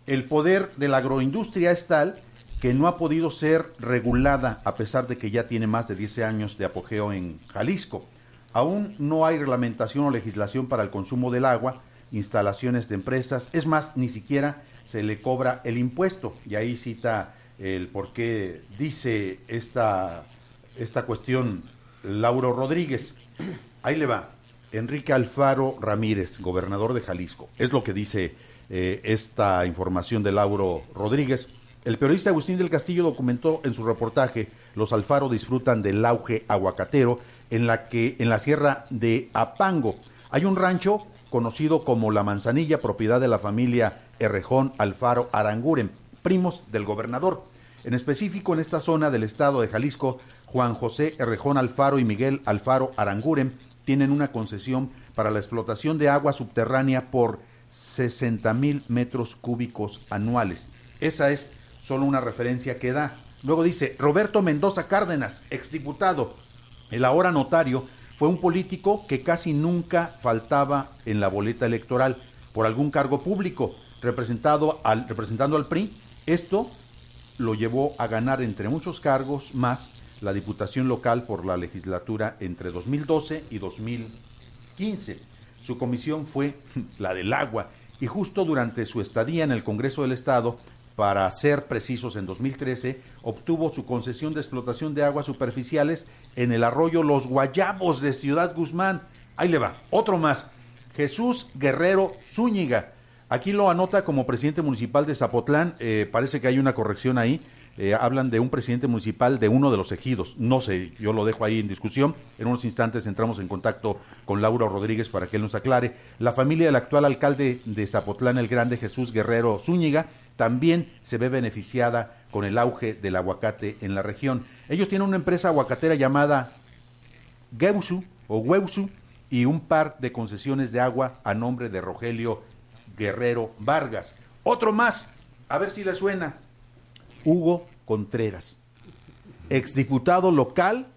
el poder de la agroindustria es tal que no ha podido ser regulada a pesar de que ya tiene más de 10 años de apogeo en Jalisco. Aún no hay reglamentación o legislación para el consumo del agua, instalaciones de empresas, es más, ni siquiera se le cobra el impuesto. Y ahí cita el por qué dice esta, esta cuestión Lauro Rodríguez. Ahí le va. Enrique Alfaro Ramírez, gobernador de Jalisco. Es lo que dice eh, esta información de Lauro Rodríguez. El periodista Agustín del Castillo documentó en su reportaje los Alfaro disfrutan del auge aguacatero en la que en la sierra de Apango hay un rancho conocido como La Manzanilla, propiedad de la familia Errejón Alfaro Aranguren, primos del gobernador. En específico, en esta zona del estado de Jalisco, Juan José Errejón Alfaro y Miguel Alfaro Aranguren tienen una concesión para la explotación de agua subterránea por 60 mil metros cúbicos anuales. Esa es solo una referencia que da. Luego dice, Roberto Mendoza Cárdenas, exdiputado, el ahora notario, fue un político que casi nunca faltaba en la boleta electoral por algún cargo público, representado al, representando al PRI. Esto lo llevó a ganar entre muchos cargos más la diputación local por la legislatura entre 2012 y 2015. Su comisión fue la del agua y justo durante su estadía en el Congreso del Estado, para ser precisos en 2013, obtuvo su concesión de explotación de aguas superficiales en el arroyo Los Guayabos de Ciudad Guzmán. Ahí le va, otro más. Jesús Guerrero Zúñiga. Aquí lo anota como presidente municipal de Zapotlán. Eh, parece que hay una corrección ahí. Eh, hablan de un presidente municipal de uno de los ejidos. No sé, yo lo dejo ahí en discusión. En unos instantes entramos en contacto con Laura Rodríguez para que él nos aclare. La familia del actual alcalde de Zapotlán el Grande, Jesús Guerrero Zúñiga, también se ve beneficiada con el auge del aguacate en la región. Ellos tienen una empresa aguacatera llamada Geusu o Weusu y un par de concesiones de agua a nombre de Rogelio Guerrero Vargas. Otro más, a ver si le suena. Hugo Contreras, exdiputado local,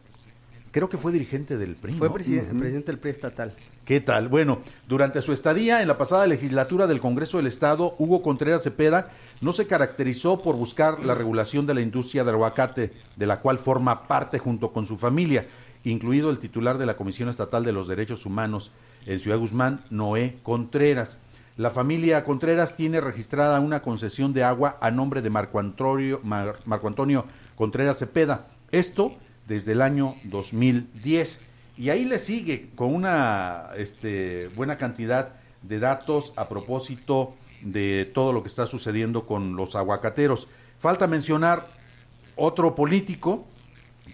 creo que fue dirigente del PRI. Fue presidente, del PRI estatal. ¿Qué tal? Bueno, durante su estadía en la pasada legislatura del Congreso del Estado, Hugo Contreras Cepeda no se caracterizó por buscar la regulación de la industria del aguacate, de la cual forma parte junto con su familia, incluido el titular de la Comisión Estatal de los Derechos Humanos en Ciudad Guzmán, Noé Contreras. La familia Contreras tiene registrada una concesión de agua a nombre de Marco Antonio, Contreras Cepeda. Esto desde el año 2010. Y ahí le sigue con una este, buena cantidad de datos a propósito de todo lo que está sucediendo con los aguacateros. Falta mencionar otro político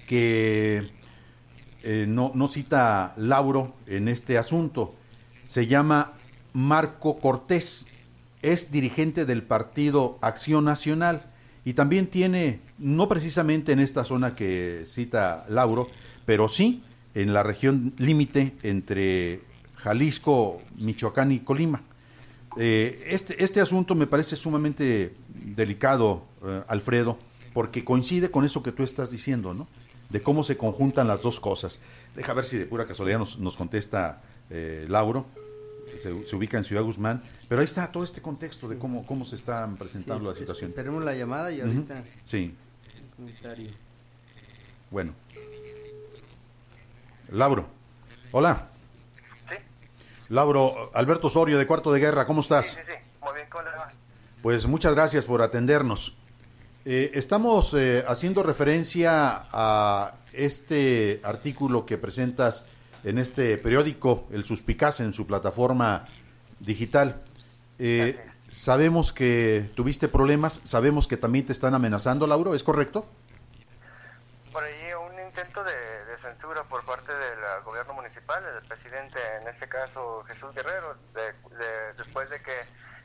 que eh, no, no cita Lauro en este asunto. Se llama Marco Cortés. Es dirigente del partido Acción Nacional y también tiene, no precisamente en esta zona que cita Lauro, pero sí en la región límite entre Jalisco, Michoacán y Colima. Eh, este, este asunto me parece sumamente delicado, eh, Alfredo, porque coincide con eso que tú estás diciendo, ¿no? De cómo se conjuntan las dos cosas. Deja ver si de pura casualidad nos, nos contesta eh, Lauro se, ubica en Ciudad Guzmán, pero ahí está todo este contexto de cómo, cómo se está presentando la situación. Esperemos la llamada y ahorita... Sí. Bueno. Lauro. Hola. Sí. Lauro, Alberto Osorio de Cuarto de Guerra, ¿cómo estás? Sí, sí, Muy bien, ¿cómo le va? Pues muchas gracias por atendernos. Eh, estamos eh, haciendo referencia a este artículo que presentas en este periódico, El Suspicaz, en su plataforma digital. Eh, sabemos que tuviste problemas, sabemos que también te están amenazando, Lauro, ¿es correcto? Por ahí un intento de, censura por parte del gobierno municipal, del presidente, en este caso Jesús Guerrero, después de que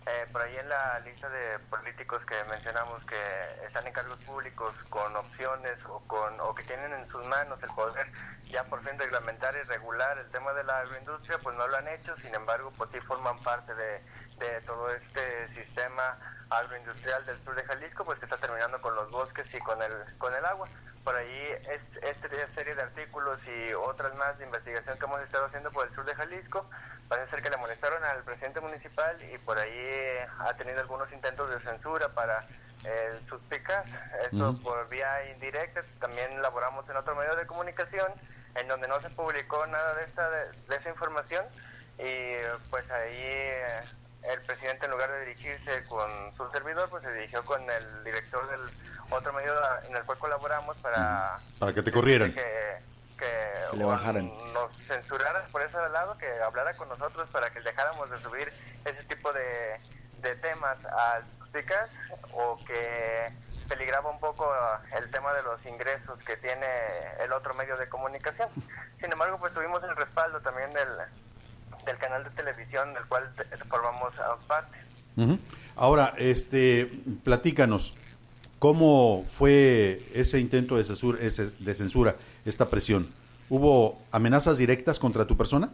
eh, por ahí en la lista de políticos que mencionamos que están en cargos públicos con opciones o, con, o que tienen en sus manos el poder ya por fin reglamentar y regular el tema de la agroindustria, pues no lo han hecho, sin embargo, pues sí forman parte de, de todo este sistema agroindustrial del sur de Jalisco, pues que está terminando con los bosques y con el, con el agua. Por ahí es, esta serie de artículos y otras más de investigación que hemos estado haciendo por el sur de Jalisco, parece ser que le molestaron al presidente municipal y por ahí ha tenido algunos intentos de censura para el suspicaz, esto por vía indirecta, también laboramos en otro medio de comunicación en donde no se publicó nada de esta de, esa información y pues ahí eh, el presidente en lugar de dirigirse con su servidor pues se dirigió con el director del otro medio en el cual colaboramos para para que te corrieran. que, que, le bajaran. nos censuraran por ese lado que hablara con nosotros para que dejáramos de subir ese tipo de de temas al SUSPICAS o que peligraba un poco el tema de los ingresos que tiene el otro medio de comunicación. Sin embargo, pues tuvimos el respaldo también del, del canal de televisión del cual formamos parte. Ahora, este, platícanos, ¿cómo fue ese intento de censura, de censura, esta presión? ¿Hubo amenazas directas contra tu persona?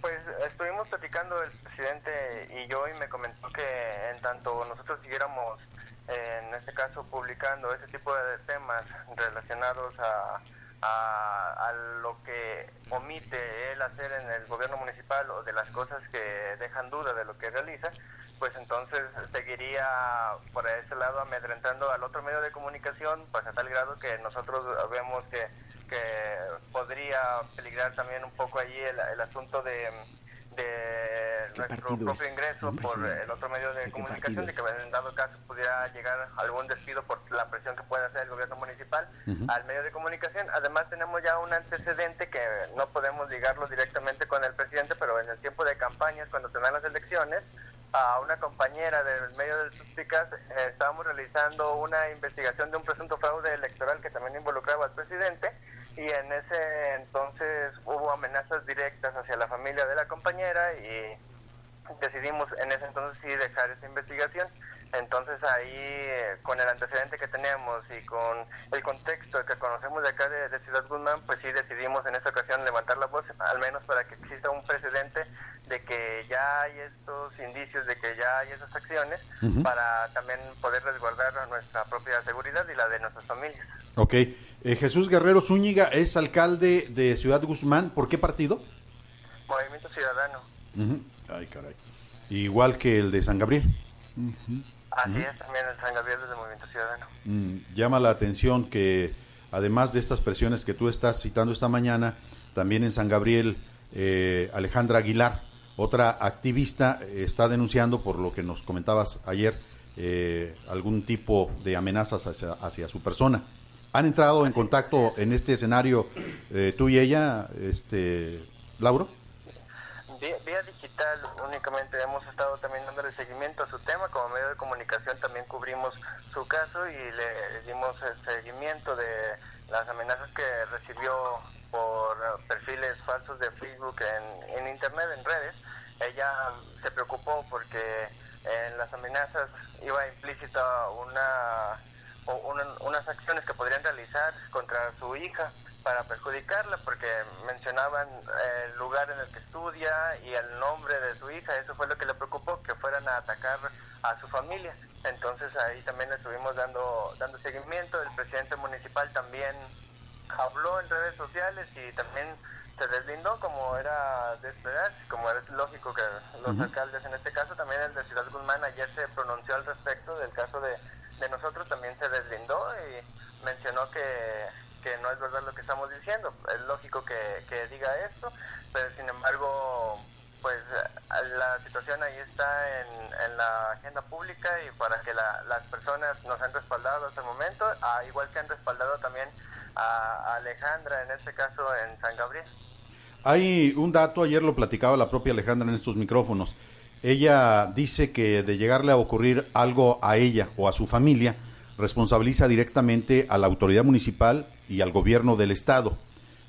Pues estuvimos platicando el presidente y yo y me comentó que en tanto nosotros siguiéramos, en este caso, publicando ese tipo de temas relacionados a a, lo que omite él hacer en el gobierno municipal o de las cosas que dejan duda de lo que realiza, pues entonces seguiría por ese lado amedrentando al otro medio de comunicación, pues a tal grado que nosotros vemos que, que podría peligrar también un poco allí el asunto de de nuestro propio ingreso por el otro medio de comunicación, de que en dado caso pudiera llegar algún despido por la presión que pueda hacer el gobierno municipal al medio de comunicación. Además tenemos ya un antecedente que no podemos ligarlo directamente con el presidente, pero en el tiempo de campañas, cuando se dan las elecciones, a una compañera del medio del Suspicas eh, estábamos realizando una investigación de un presunto fraude electoral que también involucraba al presidente y en ese entonces hubo amenazas directas hacia la familia de la compañera y decidimos en ese entonces sí dejar esa investigación. Entonces ahí, eh, con el antecedente que tenemos y con el contexto que conocemos de acá de, Ciudad Guzmán, pues sí decidimos en esta ocasión levantar la voz, al menos para que exista un precedente de que ya hay estos indicios, de que ya hay esas acciones, para también poder resguardar nuestra propia seguridad y la de nuestras familias. Ok. Eh, Jesús Guerrero Zúñiga es alcalde de Ciudad Guzmán. ¿Por qué partido? Movimiento Ciudadano. Ay, caray. Igual que el de San Gabriel. Así es, también el San Gabriel es de Movimiento Ciudadano. Mm, llama la atención que, además de estas presiones que tú estás citando esta mañana, también en San Gabriel, eh, Alejandra Aguilar, otra activista, está denunciando, por lo que nos comentabas ayer, eh, algún tipo de amenazas hacia, hacia su persona. ¿Han entrado en contacto en este escenario eh, tú y ella, este, Lauro? Vía, digital únicamente hemos estado también dándole seguimiento a su tema, como medio de comunicación también cubrimos su caso y le dimos el seguimiento de las amenazas que recibió por perfiles falsos de Facebook en, en internet, en redes. Ella se preocupó porque en las amenazas iba implícita una unas acciones que podrían realizar contra su hija para perjudicarla porque mencionaban el lugar en el que estudia y el nombre de su hija, eso fue lo que le preocupó, que fueran a atacar a su familia. Entonces ahí también le estuvimos dando, dando seguimiento, el presidente municipal también habló en redes sociales y también se deslindó como era de esperar, como es lógico que los alcaldes en este caso, también el de Ciudad Guzmán ayer se pronunció al respecto del caso de de nosotros también se deslindó y mencionó que, que no es verdad lo que estamos diciendo. Es lógico que, que diga esto, pero sin embargo, pues la situación ahí está en, en la agenda pública y para que las personas nos han respaldado hasta el momento, igual que han respaldado también a Alejandra, en este caso en San Gabriel. Hay un dato, ayer lo platicaba la propia Alejandra en estos micrófonos. Ella dice que de llegarle a ocurrir algo a ella o a su familia, responsabiliza directamente a la autoridad municipal y al gobierno del estado.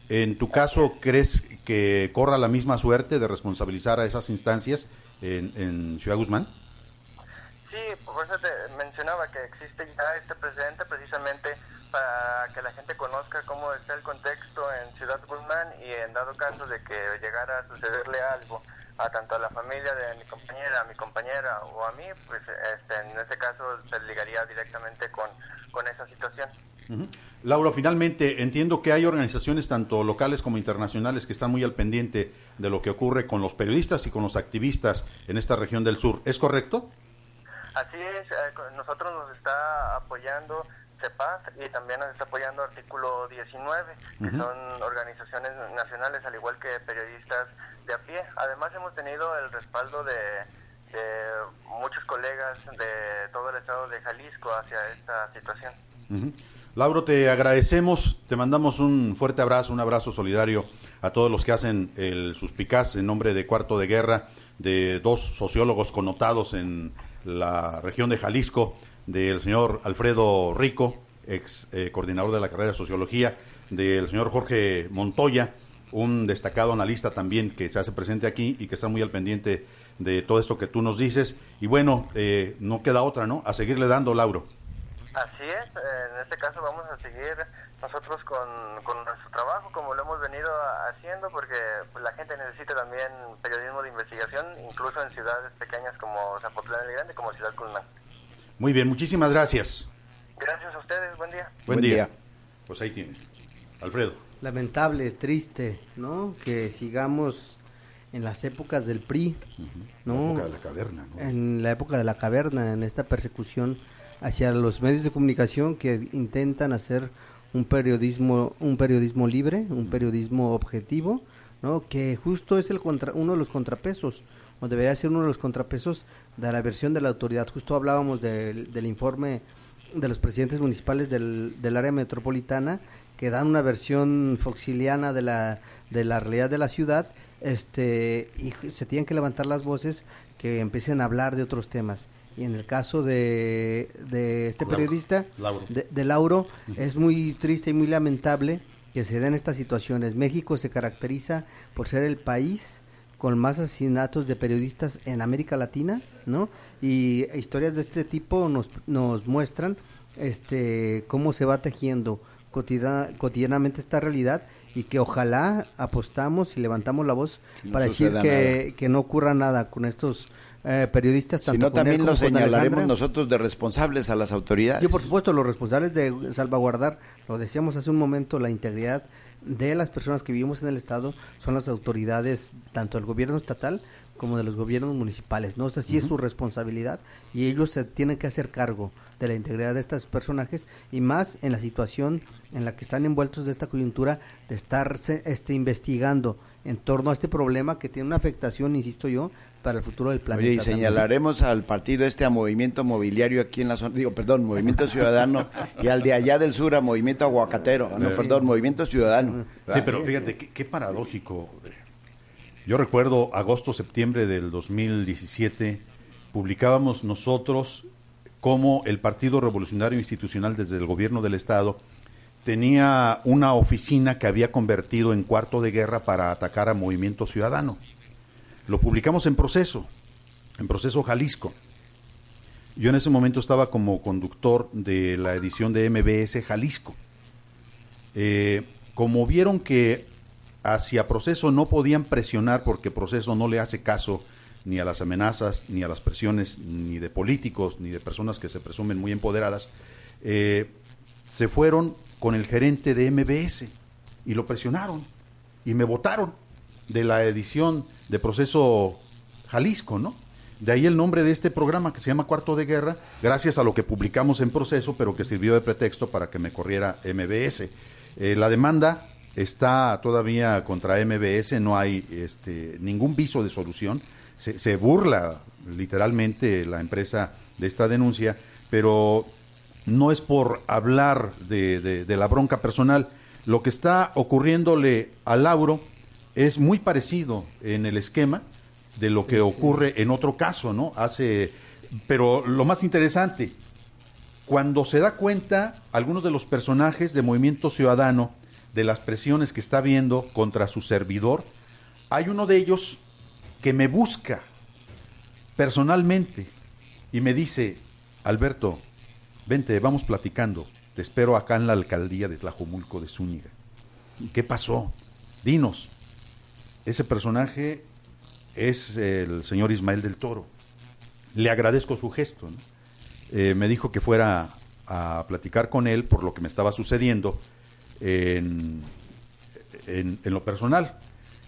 En tu caso, ¿crees que corra la misma suerte de responsabilizar a esas instancias en, Ciudad Guzmán? Sí, por eso te mencionaba que existe ya este precedente precisamente para que la gente conozca cómo está el contexto en Ciudad Guzmán y en dado caso de que llegara a sucederle algo a tanto a la familia de mi compañera, a mi compañera o a mí, pues este, en este caso se ligaría directamente con, con esa situación. Laura, finalmente entiendo que hay organizaciones tanto locales como internacionales que están muy al pendiente de lo que ocurre con los periodistas y con los activistas en esta región del sur. ¿Es correcto? Así es, eh, nosotros nos está apoyando CEPAS y también nos está apoyando Artículo 19, que son organizaciones nacionales al igual que periodistas de a pie. Además hemos tenido el respaldo de, muchos colegas de todo el estado de Jalisco hacia esta situación. Lauro, te agradecemos, te mandamos un fuerte abrazo, un abrazo solidario a todos los que hacen el Suspicaz en nombre de Cuarto de Guerra, de dos sociólogos connotados en la región de Jalisco, del señor Alfredo Rico, ex eh, coordinador de la carrera de Sociología, del señor Jorge Montoya, un destacado analista también que se hace presente aquí y que está muy al pendiente de todo esto que tú nos dices. Y bueno, eh, no queda otra, ¿no? A seguirle dando, Lauro. Así es, en este caso vamos a seguir nosotros con, nuestro trabajo como lo hemos venido haciendo porque la gente necesita también periodismo de investigación, incluso en ciudades pequeñas como Zapotlán el Grande, como Ciudad Culmán. Muy bien, muchísimas gracias. Gracias a ustedes, buen día. Buen, día. Pues ahí tiene. Alfredo. Lamentable, triste, ¿no? Que sigamos en las épocas del PRI, ¿no? En la época de la caverna, ¿no? En la época de la caverna, en esta persecución hacia los medios de comunicación que intentan hacer un periodismo un periodismo libre, un periodismo objetivo, ¿no? Que justo es el contra, uno de los contrapesos o debería ser uno de los contrapesos de la versión de la autoridad. Justo hablábamos del informe de los presidentes municipales del, del área metropolitana que dan una versión foxiliana de la, de la realidad de la ciudad este y se tienen que levantar las voces que empiecen a hablar de otros temas. Y en el caso de, de este periodista De, Lauro es muy triste y muy lamentable que se den estas situaciones. México se caracteriza por ser el país con más asesinatos de periodistas en América Latina, ¿no? Y historias de este tipo nos, nos muestran este cómo se va tejiendo cotidianamente esta realidad y que ojalá apostamos y levantamos la voz para decir que, que, no ocurra nada con estos eh, periodistas. Tanto si no, también lo señalaremos nosotros de responsables a las autoridades. Sí, por supuesto, los responsables de salvaguardar, lo decíamos hace un momento, la integridad de las personas que vivimos en el Estado son las autoridades, tanto del gobierno estatal como de los gobiernos municipales, ¿no? O sea, sí es su responsabilidad y ellos se tienen que hacer cargo de la integridad de estos personajes y más en la situación en la que están envueltos de esta coyuntura de estarse este, investigando en torno a este problema que tiene una afectación, insisto yo, para el futuro del planeta. y señalaremos al partido este a Movimiento Mobiliario aquí en la zona, digo, perdón, Movimiento Ciudadano y al de allá del sur a Movimiento Aguacatero, no, perdón, Movimiento Ciudadano. Sí, pero fíjate, qué, paradójico. Yo recuerdo agosto, septiembre del 2017, publicábamos nosotros como el Partido Revolucionario Institucional desde el gobierno del Estado tenía una oficina que había convertido en cuarto de guerra para atacar a Movimiento Ciudadano. Lo publicamos en proceso, en proceso Jalisco. Yo en ese momento estaba como conductor de la edición de MBS Jalisco. Eh, como vieron que hacia proceso no podían presionar porque proceso no le hace caso ni a las amenazas, ni a las presiones, ni de políticos, ni de personas que se presumen muy empoderadas, eh, se fueron con el gerente de MBS y lo presionaron y me votaron de la edición de Proceso Jalisco, ¿no? De ahí el nombre de este programa que se llama Cuarto de Guerra, gracias a lo que publicamos en proceso, pero que sirvió de pretexto para que me corriera MBS. Eh, la demanda está todavía contra MBS, no hay este, ningún viso de solución. Se, se, burla literalmente la empresa de esta denuncia, pero no es por hablar de, de la bronca personal. Lo que está ocurriéndole a Lauro es muy parecido en el esquema de lo que ocurre en otro caso, ¿no? Hace, pero lo más interesante, cuando se da cuenta algunos de los personajes de Movimiento Ciudadano de las presiones que está viendo contra su servidor, hay uno de ellos que me busca personalmente y me dice, Alberto, vente, vamos platicando, te espero acá en la alcaldía de Tlajomulco de Zúñiga. ¿Qué pasó? Dinos. Ese personaje es el señor Ismael del Toro. Le agradezco su gesto. Eh, me dijo que fuera a platicar con él por lo que me estaba sucediendo en, en, lo personal.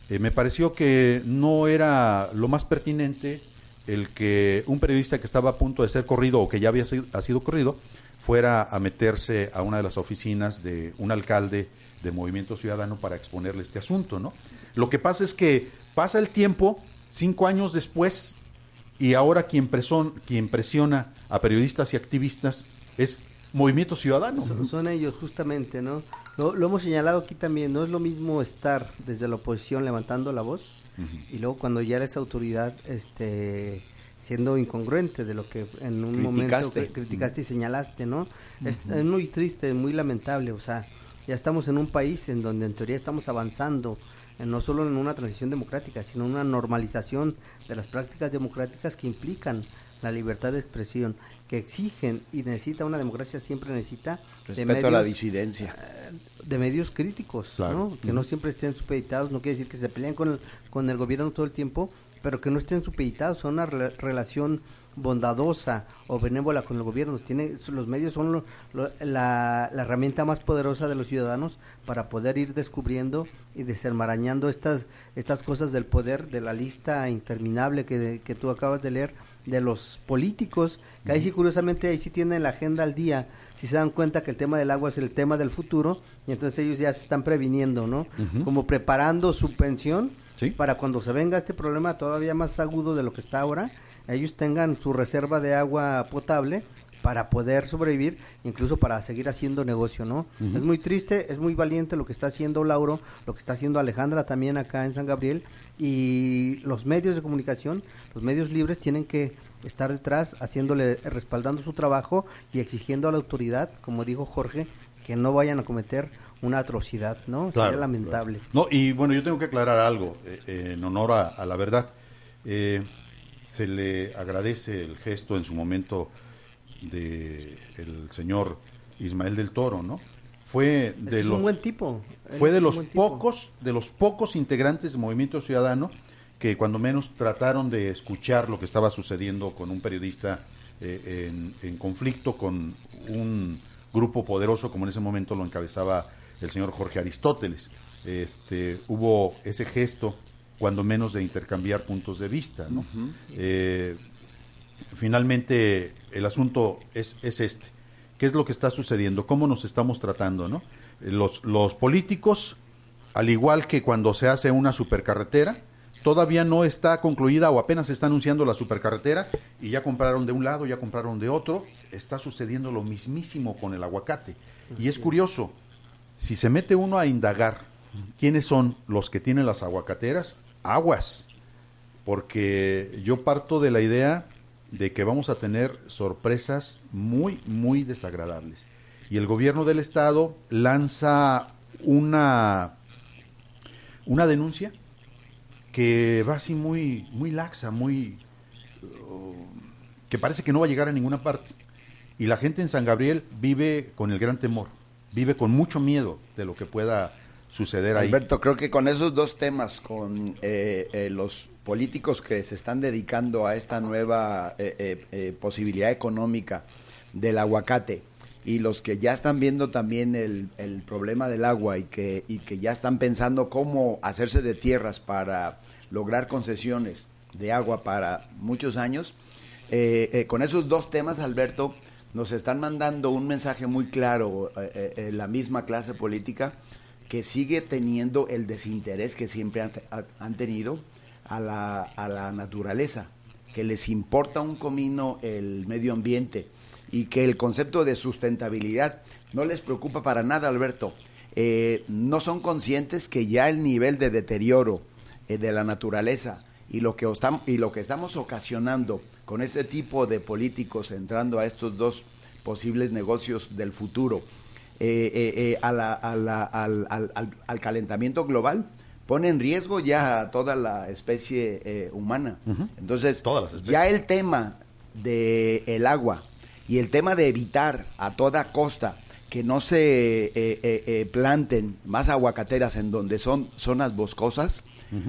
Eh, me pareció que no era lo más pertinente el que un periodista que estaba a punto de ser corrido o que ya había sido, ha sido corrido fuera a meterse a una de las oficinas de un alcalde de Movimiento Ciudadano para exponerle este asunto, ¿no? Lo que pasa es que pasa el tiempo, cinco años después, y ahora quien, quien presiona a periodistas y activistas es Movimiento Ciudadano. Son, ellos, justamente, ¿no? Lo, hemos señalado aquí también, no es lo mismo estar desde la oposición levantando la voz y luego cuando ya eres autoridad, este siendo incongruente de lo que en un momento criticaste y señalaste, ¿no? es, muy triste, muy lamentable, o sea, ya estamos en un país en donde en teoría estamos avanzando, no solo en una transición democrática, sino en una normalización de las prácticas democráticas que implican la libertad de expresión, que exigen y necesita una democracia siempre necesita respeto a la disidencia, eh, de medios críticos, ¿no? que no siempre estén supeditados, no quiere decir que se peleen con el, con el gobierno todo el tiempo, pero que no estén supeditados a una relación bondadosa o benévola con el gobierno. Tiene, los medios son la, herramienta más poderosa de los ciudadanos para poder ir descubriendo y desenmarañando estas, estas cosas del poder, de la lista interminable que, que tú acabas de leer, de los políticos, que ahí sí curiosamente ahí sí tienen la agenda al día, si se dan cuenta que el tema del agua es el tema del futuro, y entonces ellos ya se están previniendo, ¿no? Como preparando su pensión para cuando se venga este problema todavía más agudo de lo que está ahora, ellos tengan su reserva de agua potable para poder sobrevivir, incluso para seguir haciendo negocio, ¿no? Es muy triste, es muy valiente lo que está haciendo Lauro, lo que está haciendo Alejandra también acá en San Gabriel, y los medios de comunicación, los medios libres tienen que estar detrás, haciéndole, respaldando su trabajo y exigiendo a la autoridad, como dijo Jorge, que no vayan a cometer una atrocidad, ¿no? Sería lamentable. No, y bueno, yo tengo que aclarar algo eh, eh, en honor a, la verdad. Eh, se le agradece el gesto en su momento de el señor Ismael del Toro, ¿no? Fue de los un buen tipo. Fue de los pocos de los pocos integrantes del Movimiento Ciudadano que cuando menos trataron de escuchar lo que estaba sucediendo con un periodista en, en conflicto con un grupo poderoso como en ese momento lo encabezaba el señor Jorge Aristóteles. Este, hubo ese gesto, cuando menos, de intercambiar puntos de vista. ¿no? Eh, finalmente, el asunto es, es, este. ¿Qué es lo que está sucediendo? ¿Cómo nos estamos tratando? ¿no? Los, los políticos, al igual que cuando se hace una supercarretera, todavía no está concluida o apenas se está anunciando la supercarretera y ya compraron de un lado, ya compraron de otro. Está sucediendo lo mismísimo con el aguacate. Y es curioso, si se mete uno a indagar quiénes son los que tienen las aguacateras, aguas, porque yo parto de la idea de que vamos a tener sorpresas muy, muy desagradables. Y el gobierno del estado lanza una, una denuncia que va así muy, muy laxa, muy... Que parece que no va a llegar a ninguna parte. Y la gente en San Gabriel vive con el gran temor vive con mucho miedo de lo que pueda suceder ahí. Alberto, creo que con esos dos temas, con eh, eh, los políticos que se están dedicando a esta nueva eh, posibilidad económica del aguacate y los que ya están viendo también el, el, problema del agua y que, y que ya están pensando cómo hacerse de tierras para lograr concesiones de agua para muchos años, con esos dos temas, Alberto, nos están mandando un mensaje muy claro, eh, eh, eh, la misma clase política, que sigue teniendo el desinterés que siempre han, tenido a la, naturaleza, que les importa un comino el medio ambiente y que el concepto de sustentabilidad no les preocupa para nada, Alberto. no son conscientes que ya el nivel de deterioro de la naturaleza y lo, que y lo que estamos ocasionando con este tipo de políticos entrando a estos dos posibles negocios del futuro, eh, eh, eh, al, calentamiento global, pone en riesgo ya a toda la especie humana. Entonces, ya el tema del el agua y el tema de evitar a toda costa que no se planten más aguacateras en donde son zonas boscosas,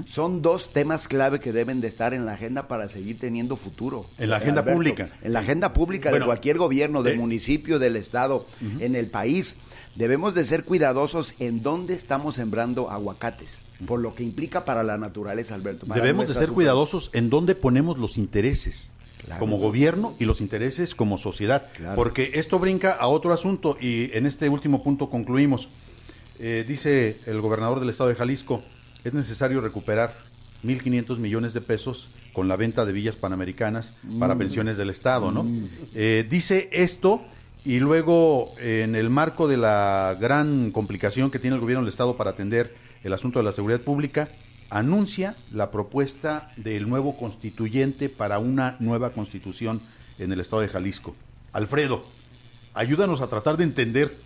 son dos temas clave que deben de estar en la agenda para seguir teniendo futuro. En la agenda pública. En la agenda pública de cualquier gobierno, del municipio, del estado, en el país. Debemos de ser cuidadosos en dónde estamos sembrando aguacates, por lo que implica para la naturaleza, Alberto. Debemos de ser cuidadosos en dónde ponemos los intereses. como gobierno y los intereses como sociedad. Porque esto brinca a otro asunto y en este último punto concluimos. Eh, dice el gobernador del estado de Jalisco, es necesario recuperar 1.500 millones de pesos con la venta de villas panamericanas para mm. pensiones del Estado, ¿no? Mm. Eh, dice esto y luego, en el marco de la gran complicación que tiene el gobierno del Estado para atender el asunto de la seguridad pública, anuncia la propuesta del nuevo constituyente para una nueva constitución en el Estado de Jalisco. Alfredo, ayúdanos a tratar de entender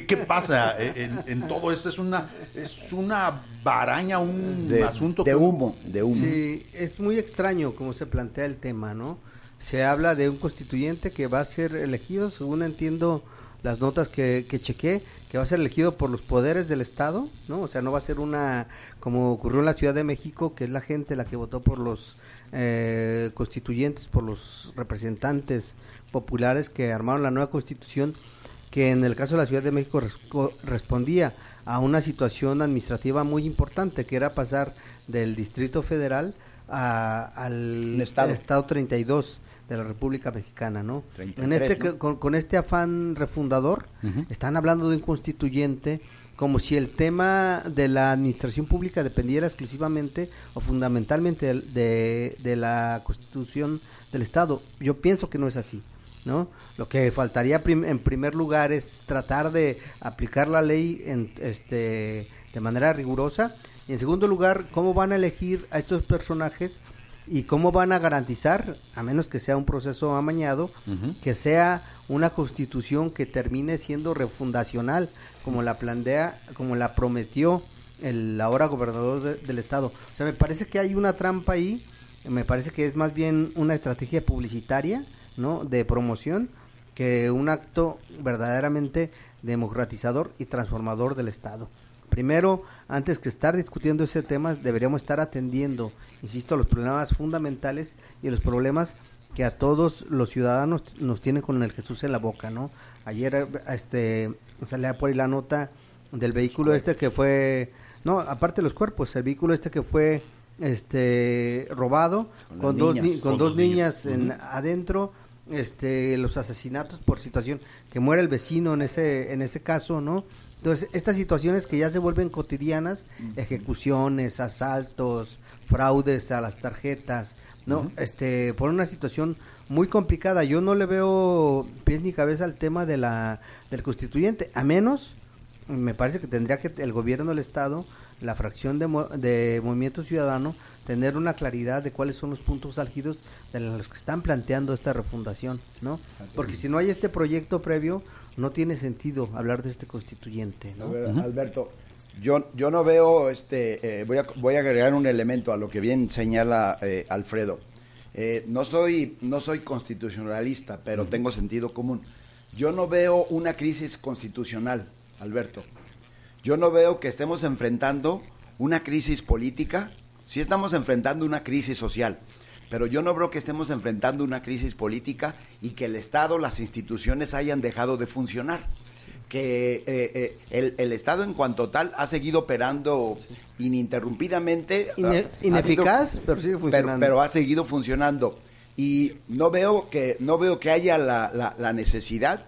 qué, pasa en, todo esto. Es una, es una baraña, un asunto... De humo, de humo. Sí, es muy extraño cómo se plantea el tema, ¿no? se habla de un constituyente que va a ser elegido, según entiendo las notas que, que chequé, que va a ser elegido por los poderes del Estado, ¿no? O sea, no va a ser una, como ocurrió en la Ciudad de México, que es la gente la que votó por los eh, constituyentes, por los representantes populares que armaron la nueva constitución, que en el caso de la Ciudad de México respondía a una situación administrativa muy importante, que era pasar del Distrito Federal al estado. estado 32 de la República Mexicana, ¿no? en este con, este afán refundador están hablando de un constituyente como si el tema de la administración pública dependiera exclusivamente o fundamentalmente de, de, la Constitución del Estado. Yo pienso que no es así. ¿No? Lo que faltaría en primer lugar es tratar de aplicar la ley en, este, de manera rigurosa y en segundo lugar, cómo van a elegir a estos personajes y cómo van a garantizar, a menos que sea un proceso amañado, que sea una constitución que termine siendo refundacional, como la plantea, como la prometió el ahora gobernador del estado. O sea, me parece que hay una trampa ahí, me parece que es más bien una estrategia publicitaria, ¿no? De promoción, que un acto verdaderamente democratizador y transformador del estado. Primero, antes que estar discutiendo ese tema, deberíamos estar atendiendo, insisto, los problemas fundamentales y los problemas que a todos los ciudadanos nos tienen con el Jesús en la boca, ¿no? Ayer este salía por ahí la nota del vehículo este que fue no, aparte de los cuerpos, el vehículo este que fue este robado con, dos con, dos, niñas, en, adentro este los asesinatos por situación que muere el vecino en ese en ese caso, ¿no? Entonces, estas situaciones que ya se vuelven cotidianas, ejecuciones, asaltos, fraudes a las tarjetas, ¿no? Este, por una situación muy complicada. Yo no le veo pies ni cabeza al tema de la del constituyente, a menos me parece que tendría que el gobierno del estado, la fracción de, de Movimiento Ciudadano tener una claridad de cuáles son los puntos álgidos de los que están planteando esta refundación, ¿no? Porque si no hay este proyecto previo, no tiene sentido hablar de este constituyente, ¿no? Alberto, yo, yo no veo, este, eh, voy, a, voy a agregar un elemento a lo que bien señala eh, Alfredo. Eh, no, soy, no soy constitucionalista, pero tengo sentido común. Yo no veo una crisis constitucional, Alberto. Yo no veo que estemos enfrentando una crisis política Sí estamos enfrentando una crisis social, pero yo no veo que estemos enfrentando una crisis política y que el Estado, las instituciones hayan dejado de funcionar. Que eh, eh, el, Estado en cuanto tal ha seguido operando ininterrumpidamente. ineficaz, pero sigue funcionando. Pero, ha seguido funcionando. Y no veo que, no veo que haya la, la necesidad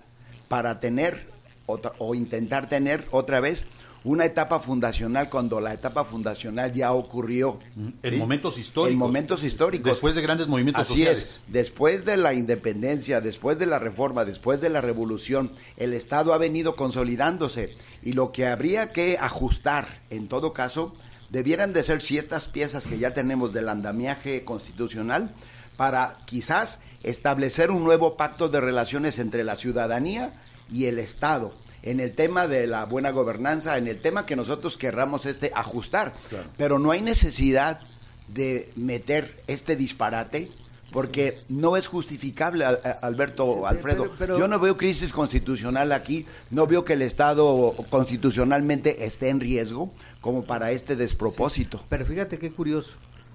para tener otra, o intentar tener otra vez una etapa fundacional cuando la etapa fundacional ya ocurrió. En momentos históricos. En momentos históricos. Después de grandes movimientos Así es. Después de la independencia, después de la reforma, después de la revolución, el Estado ha venido consolidándose. Y lo que habría que ajustar, en todo caso, debieran de ser ciertas piezas que ya tenemos del andamiaje constitucional para quizás establecer un nuevo pacto de relaciones entre la ciudadanía y el Estado en el tema de la buena gobernanza, en el tema que nosotros querramos este ajustar. Pero no hay necesidad de meter este disparate porque no es justificable, Alberto Alfredo. Yo no veo crisis constitucional aquí, no veo que el Estado constitucionalmente esté en riesgo como para este despropósito. Pero fíjate qué curioso.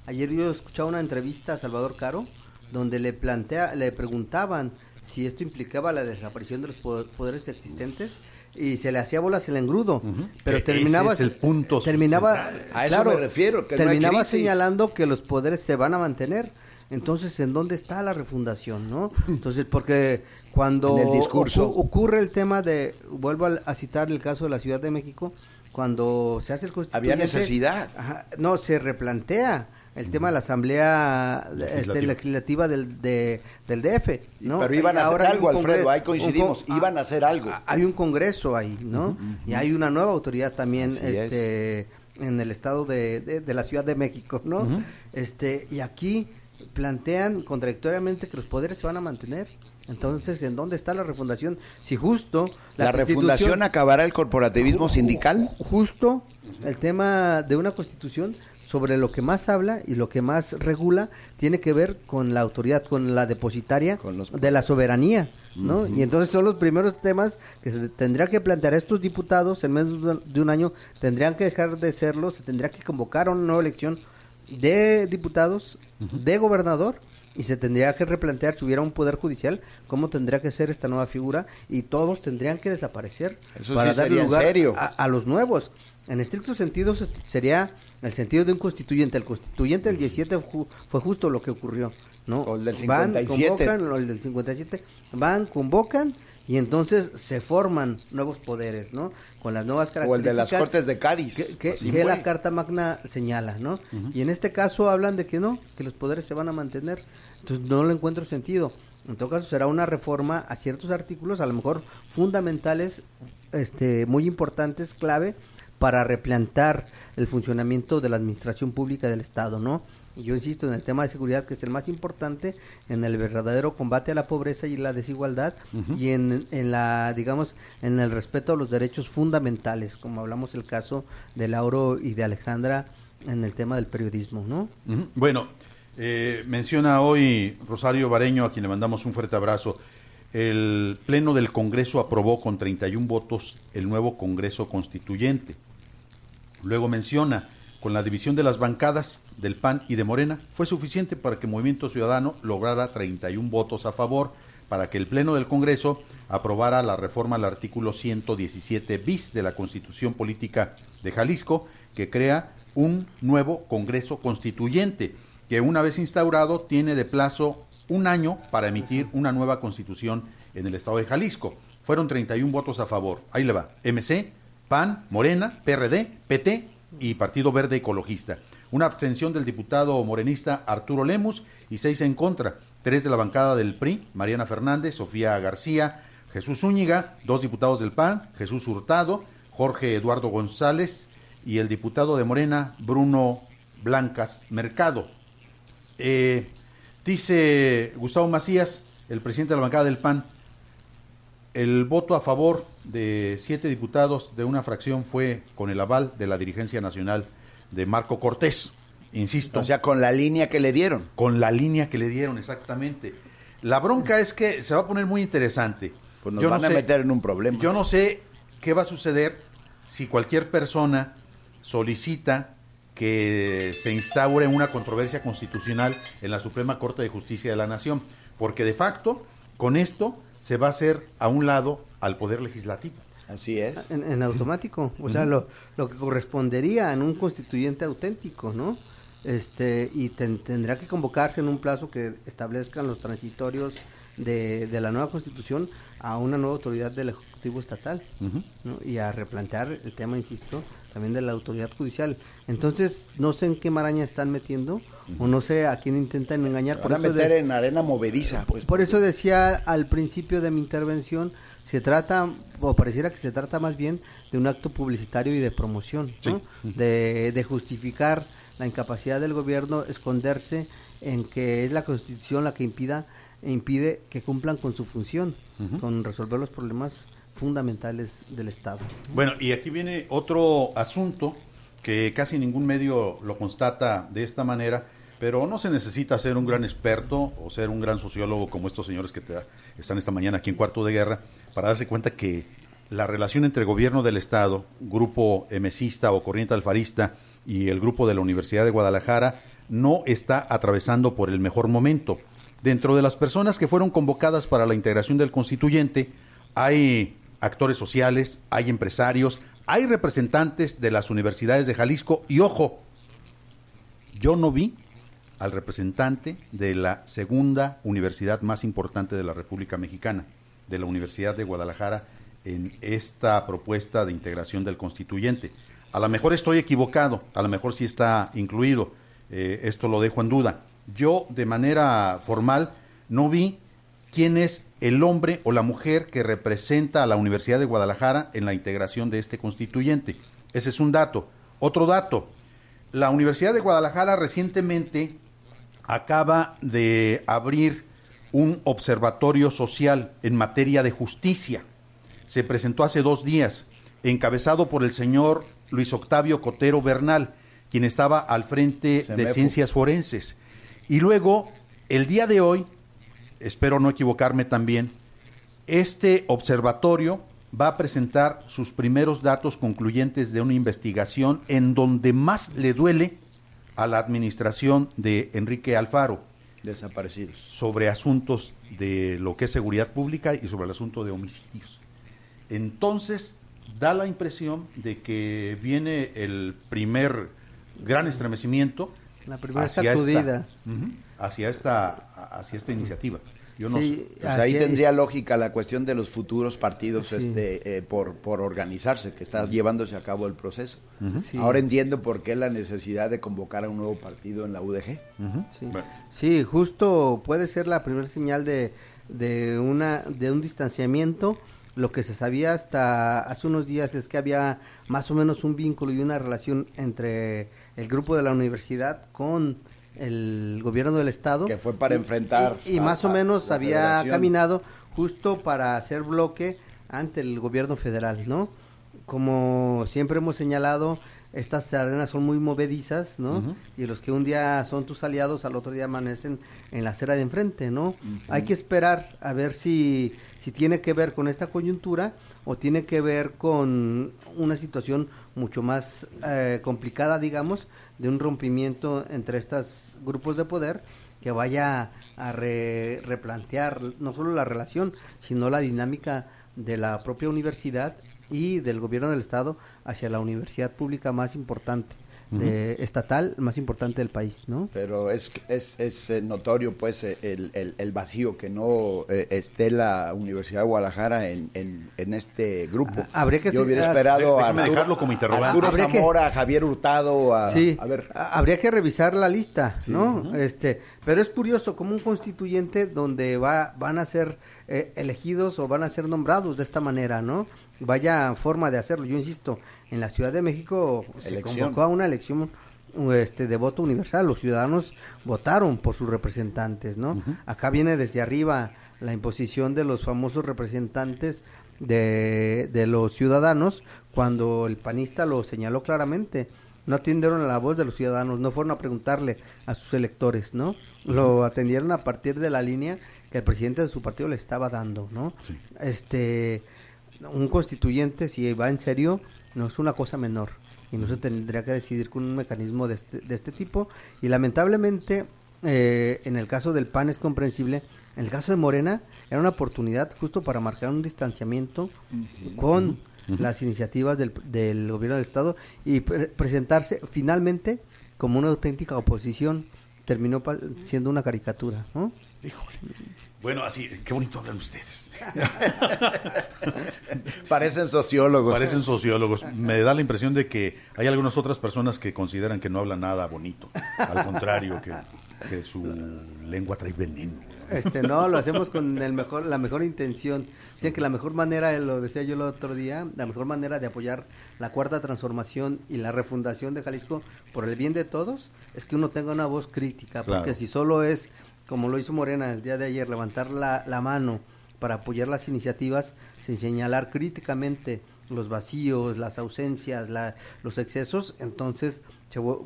Ayer yo escuchaba una entrevista a Salvador Caro donde le plantea, le preguntaban si esto implicaba la desaparición de los poderes existentes y se le hacía bolas el engrudo, pero e-, terminaba el punto terminaba a eso me refiero, que terminaba señalando que los poderes se van a mantener. Entonces, ¿en dónde está la refundación, no? Entonces, porque cuando el discurso. ocurre el tema de vuelvo a, citar el caso de la Ciudad de México, cuando se hace el había necesidad. no, se replantea el tema de la asamblea este, legislativa, del, del DF, ¿no? Pero iban a hacer algo, Alfredo, ahí coincidimos, iban a hacer algo. Hay un congreso ahí, ¿no? Y hay una nueva autoridad también, este, en el estado de, de, la Ciudad de México, ¿no? Este, y aquí plantean contradictoriamente que los poderes se van a mantener. Entonces, ¿en dónde está la refundación? Si justo... ¿La, refundación acabará el corporativismo sindical? Justo el tema de una constitución sobre lo que más habla y lo que más regula tiene que ver con la autoridad, con la depositaria de la soberanía, ¿no? Y entonces son los primeros temas que se tendría que plantear estos diputados en menos de un año, tendrían que dejar de serlo, se tendría que convocar a una nueva elección de diputados, de gobernador y se tendría que replantear si hubiera un poder judicial cómo tendría que ser esta nueva figura y todos tendrían que desaparecer para dar lugar A, los nuevos. En estricto sentido sería el sentido de un constituyente. El constituyente del 17 fue justo lo que ocurrió, ¿no? O el del 57. Van, convocan, el del 57, van, convocan y entonces se forman nuevos poderes, ¿no? Con las nuevas características. O el de las Cortes de Cádiz. Que, la Carta Magna señala, ¿no? Y en este caso hablan de que no, que los poderes se van a mantener. Entonces no le encuentro sentido. En todo caso será una reforma a ciertos artículos, a lo mejor fundamentales, este, muy importantes, clave, para replantar el funcionamiento de la administración pública del Estado, ¿no? yo insisto en el tema de seguridad que es el más importante en el verdadero combate a la pobreza y la desigualdad y en, en, la digamos en el respeto a los derechos fundamentales como hablamos el caso de Lauro y de Alejandra en el tema del periodismo no bueno eh, menciona hoy Rosario Bareño a quien le mandamos un fuerte abrazo. El pleno del Congreso aprobó con 31 votos el nuevo Congreso Constituyente luego menciona con la división de las bancadas del PAN y de Morena, fue suficiente para que Movimiento Ciudadano lograra 31 votos a favor para que el Pleno del Congreso aprobara la reforma al artículo 117 bis de la Constitución Política de Jalisco, que crea un nuevo Congreso Constituyente, que una vez instaurado tiene de plazo un año para emitir una nueva constitución en el estado de Jalisco. Fueron 31 votos a favor. Ahí le va. MC, PAN, Morena, PRD, PT y Partido Verde Ecologista. Una abstención del diputado morenista Arturo Lemus y seis en contra. Tres de la bancada del PRI, Mariana Fernández, Sofía García, Jesús Zúñiga, dos diputados del PAN, Jesús Hurtado, Jorge Eduardo González y el diputado de Morena, Bruno Blancas Mercado. Eh, dice Gustavo Macías, el presidente de la bancada del PAN, el voto a favor de siete diputados de una fracción fue con el aval de la dirigencia nacional de Marco Cortés, insisto. O sea, con la línea que le dieron. Con la línea que le dieron, exactamente. La bronca es que se va a poner muy interesante. Pues nos van a meter en un problema. Yo no sé qué va a suceder si cualquier persona solicita que se instaure una controversia constitucional en la Suprema Corte de Justicia de la Nación, porque de facto, con esto se va a hacer a un lado al Poder Legislativo. Así es. En, automático, o sea, lo, lo, que correspondería en un constituyente auténtico, ¿no? Este, y tendrá que convocarse en un plazo que establezcan los transitorios de, de la nueva constitución a una nueva autoridad del Ejecutivo Estatal y a replantear el tema, insisto, también de la autoridad judicial. Entonces, no sé en qué maraña están metiendo o no sé a quién intentan engañar. Para meter en arena movediza. Pues, por eso decía al principio de mi intervención, se trata, o pareciera que se trata más bien de un acto publicitario y de promoción, de, de justificar la incapacidad del gobierno, esconderse en que es la Constitución la que impida e impide que cumplan con su función, con resolver los problemas fundamentales del Estado. Bueno, y aquí viene otro asunto que casi ningún medio lo constata de esta manera, pero no se necesita ser un gran experto o ser un gran sociólogo como estos señores que están esta mañana aquí en Cuarto de Guerra para darse cuenta que la relación entre gobierno del Estado, grupo emesista o corriente alfarista y el grupo de la Universidad de Guadalajara no está atravesando por el mejor momento. Dentro de las personas que fueron convocadas para la integración del constituyente, hay actores sociales, hay empresarios, hay representantes de las universidades de Jalisco y ojo, yo no vi al representante de la segunda universidad más importante de la República Mexicana, de la Universidad de Guadalajara, en esta propuesta de integración del constituyente. A lo mejor estoy equivocado, a lo mejor sí está incluido, eh, esto lo dejo en duda. Yo, de manera formal, no vi quién es el hombre o la mujer que representa a la Universidad de Guadalajara en la integración de este constituyente. Ese es un dato. Otro dato, la Universidad de Guadalajara recientemente acaba de abrir un observatorio social en materia de justicia. Se presentó hace dos días, encabezado por el señor Luis Octavio Cotero Bernal, quien estaba al frente de Ciencias Forenses. Y luego, el día de hoy, espero no equivocarme también, este observatorio va a presentar sus primeros datos concluyentes de una investigación en donde más le duele a la administración de Enrique Alfaro. Desaparecidos. Sobre asuntos de lo que es seguridad pública y sobre el asunto de homicidios. Entonces, da la impresión de que viene el primer gran estremecimiento la primera hacia sacudida. hacia esta hacia esta iniciativa. Yo no pues ahí tendría lógica la cuestión de los futuros partidos este, eh, por, por organizarse, que está llevándose a cabo el proceso. Ahora entiendo por qué la necesidad de convocar a un nuevo partido en la UDG. sí. justo puede ser la primera señal de, de, una, de un distanciamiento. Lo que se sabía hasta hace unos días es que había más o menos un vínculo y una relación entre el grupo de la universidad con el gobierno del estado. Que fue para enfrentar. Y, más o menos había caminado justo para hacer bloque ante el gobierno federal, ¿no? Como siempre hemos señalado, estas arenas son muy movedizas, ¿no? Y los que un día son tus aliados, al otro día amanecen en la acera de enfrente, ¿no? Hay que esperar a ver si, si tiene que ver con esta coyuntura o tiene que ver con una situación mucho más eh, complicada, digamos, de un rompimiento entre estos grupos de poder que vaya a replantear no solo la relación, sino la dinámica de la propia universidad y del gobierno del Estado hacia la universidad pública más importante estatal más importante del país, ¿no? Pero es, es, es eh, notorio, pues, eh, el, el, vacío que no eh, esté la Universidad de Guadalajara en, en, este grupo. Ah, habría que Yo hubiera esperado a, dejarlo como interrogante. Arturo Zamora, a Javier Hurtado, a, sí, a ver. Habría que revisar la lista, ¿no? Este, pero es curioso como un constituyente donde va, van a ser elegidos o van a ser nombrados de esta manera, ¿no? Vaya forma de hacerlo. Yo insisto, en la Ciudad de México se convocó a una elección este de voto universal, los ciudadanos votaron por sus representantes, ¿no? Acá viene desde arriba la imposición de los famosos representantes de, de los ciudadanos cuando el panista lo señaló claramente. No atendieron a la voz de los ciudadanos, no fueron a preguntarle a sus electores, ¿no? Lo atendieron a partir de la línea que el presidente de su partido le estaba dando, ¿no? Este, un constituyente, si va en serio, no es una cosa menor. Y no se tendría que decidir con un mecanismo de este, de este tipo. Y lamentablemente eh, en el caso del PAN es comprensible. En el caso de Morena era una oportunidad justo para marcar un distanciamiento con las iniciativas del, del, gobierno del estado y presentarse finalmente como una auténtica oposición. Terminó siendo una caricatura ¿no? Bueno, así, qué bonito hablan ustedes. Parecen sociólogos. Parecen sociólogos. Me da la impresión de que hay algunas otras personas que consideran que no hablan nada bonito. Al contrario, que, su lengua trae veneno. Este, no, lo hacemos con el mejor, la mejor intención. Dicen que la mejor manera, lo decía yo el otro día, la mejor manera de apoyar la cuarta transformación y la refundación de Jalisco por el bien de todos es que uno tenga una voz crítica, porque si solo es como lo hizo Morena el día de ayer, levantar la, la mano para apoyar las iniciativas sin señalar críticamente los vacíos, las ausencias, la, los excesos, entonces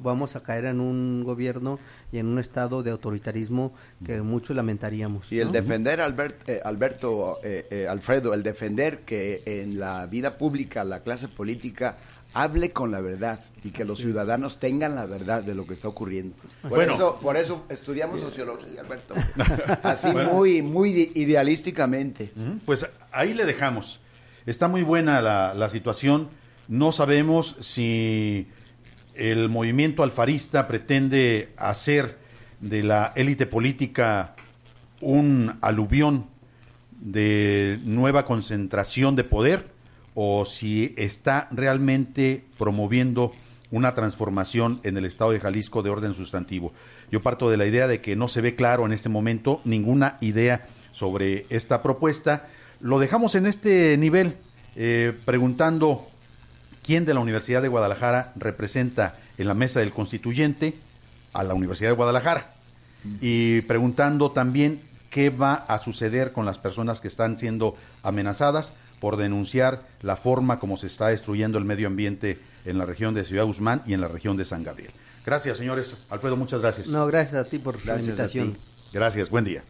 vamos a caer en un gobierno y en un estado de autoritarismo que mucho lamentaríamos. Y el defender, Albert, eh, Alberto, eh, eh, Alfredo, el defender que en la vida pública la clase política hable con la verdad y que los ciudadanos tengan la verdad de lo que está ocurriendo. Por, eso, por eso estudiamos sociología, Alberto. Así muy, muy idealísticamente. Pues ahí le dejamos. Está muy buena la, la situación. No sabemos si el movimiento alfarista pretende hacer de la élite política un aluvión de nueva concentración de poder o si está realmente promoviendo una transformación en el Estado de Jalisco de orden sustantivo. Yo parto de la idea de que no se ve claro en este momento ninguna idea sobre esta propuesta. Lo dejamos en este nivel, eh, preguntando quién de la Universidad de Guadalajara representa en la mesa del constituyente a la Universidad de Guadalajara. Y preguntando también qué va a suceder con las personas que están siendo amenazadas por denunciar la forma como se está destruyendo el medio ambiente en la región de Ciudad Guzmán y en la región de San Gabriel. Gracias, señores. Alfredo, muchas gracias. No, gracias a ti por la invitación. Gracias, buen día.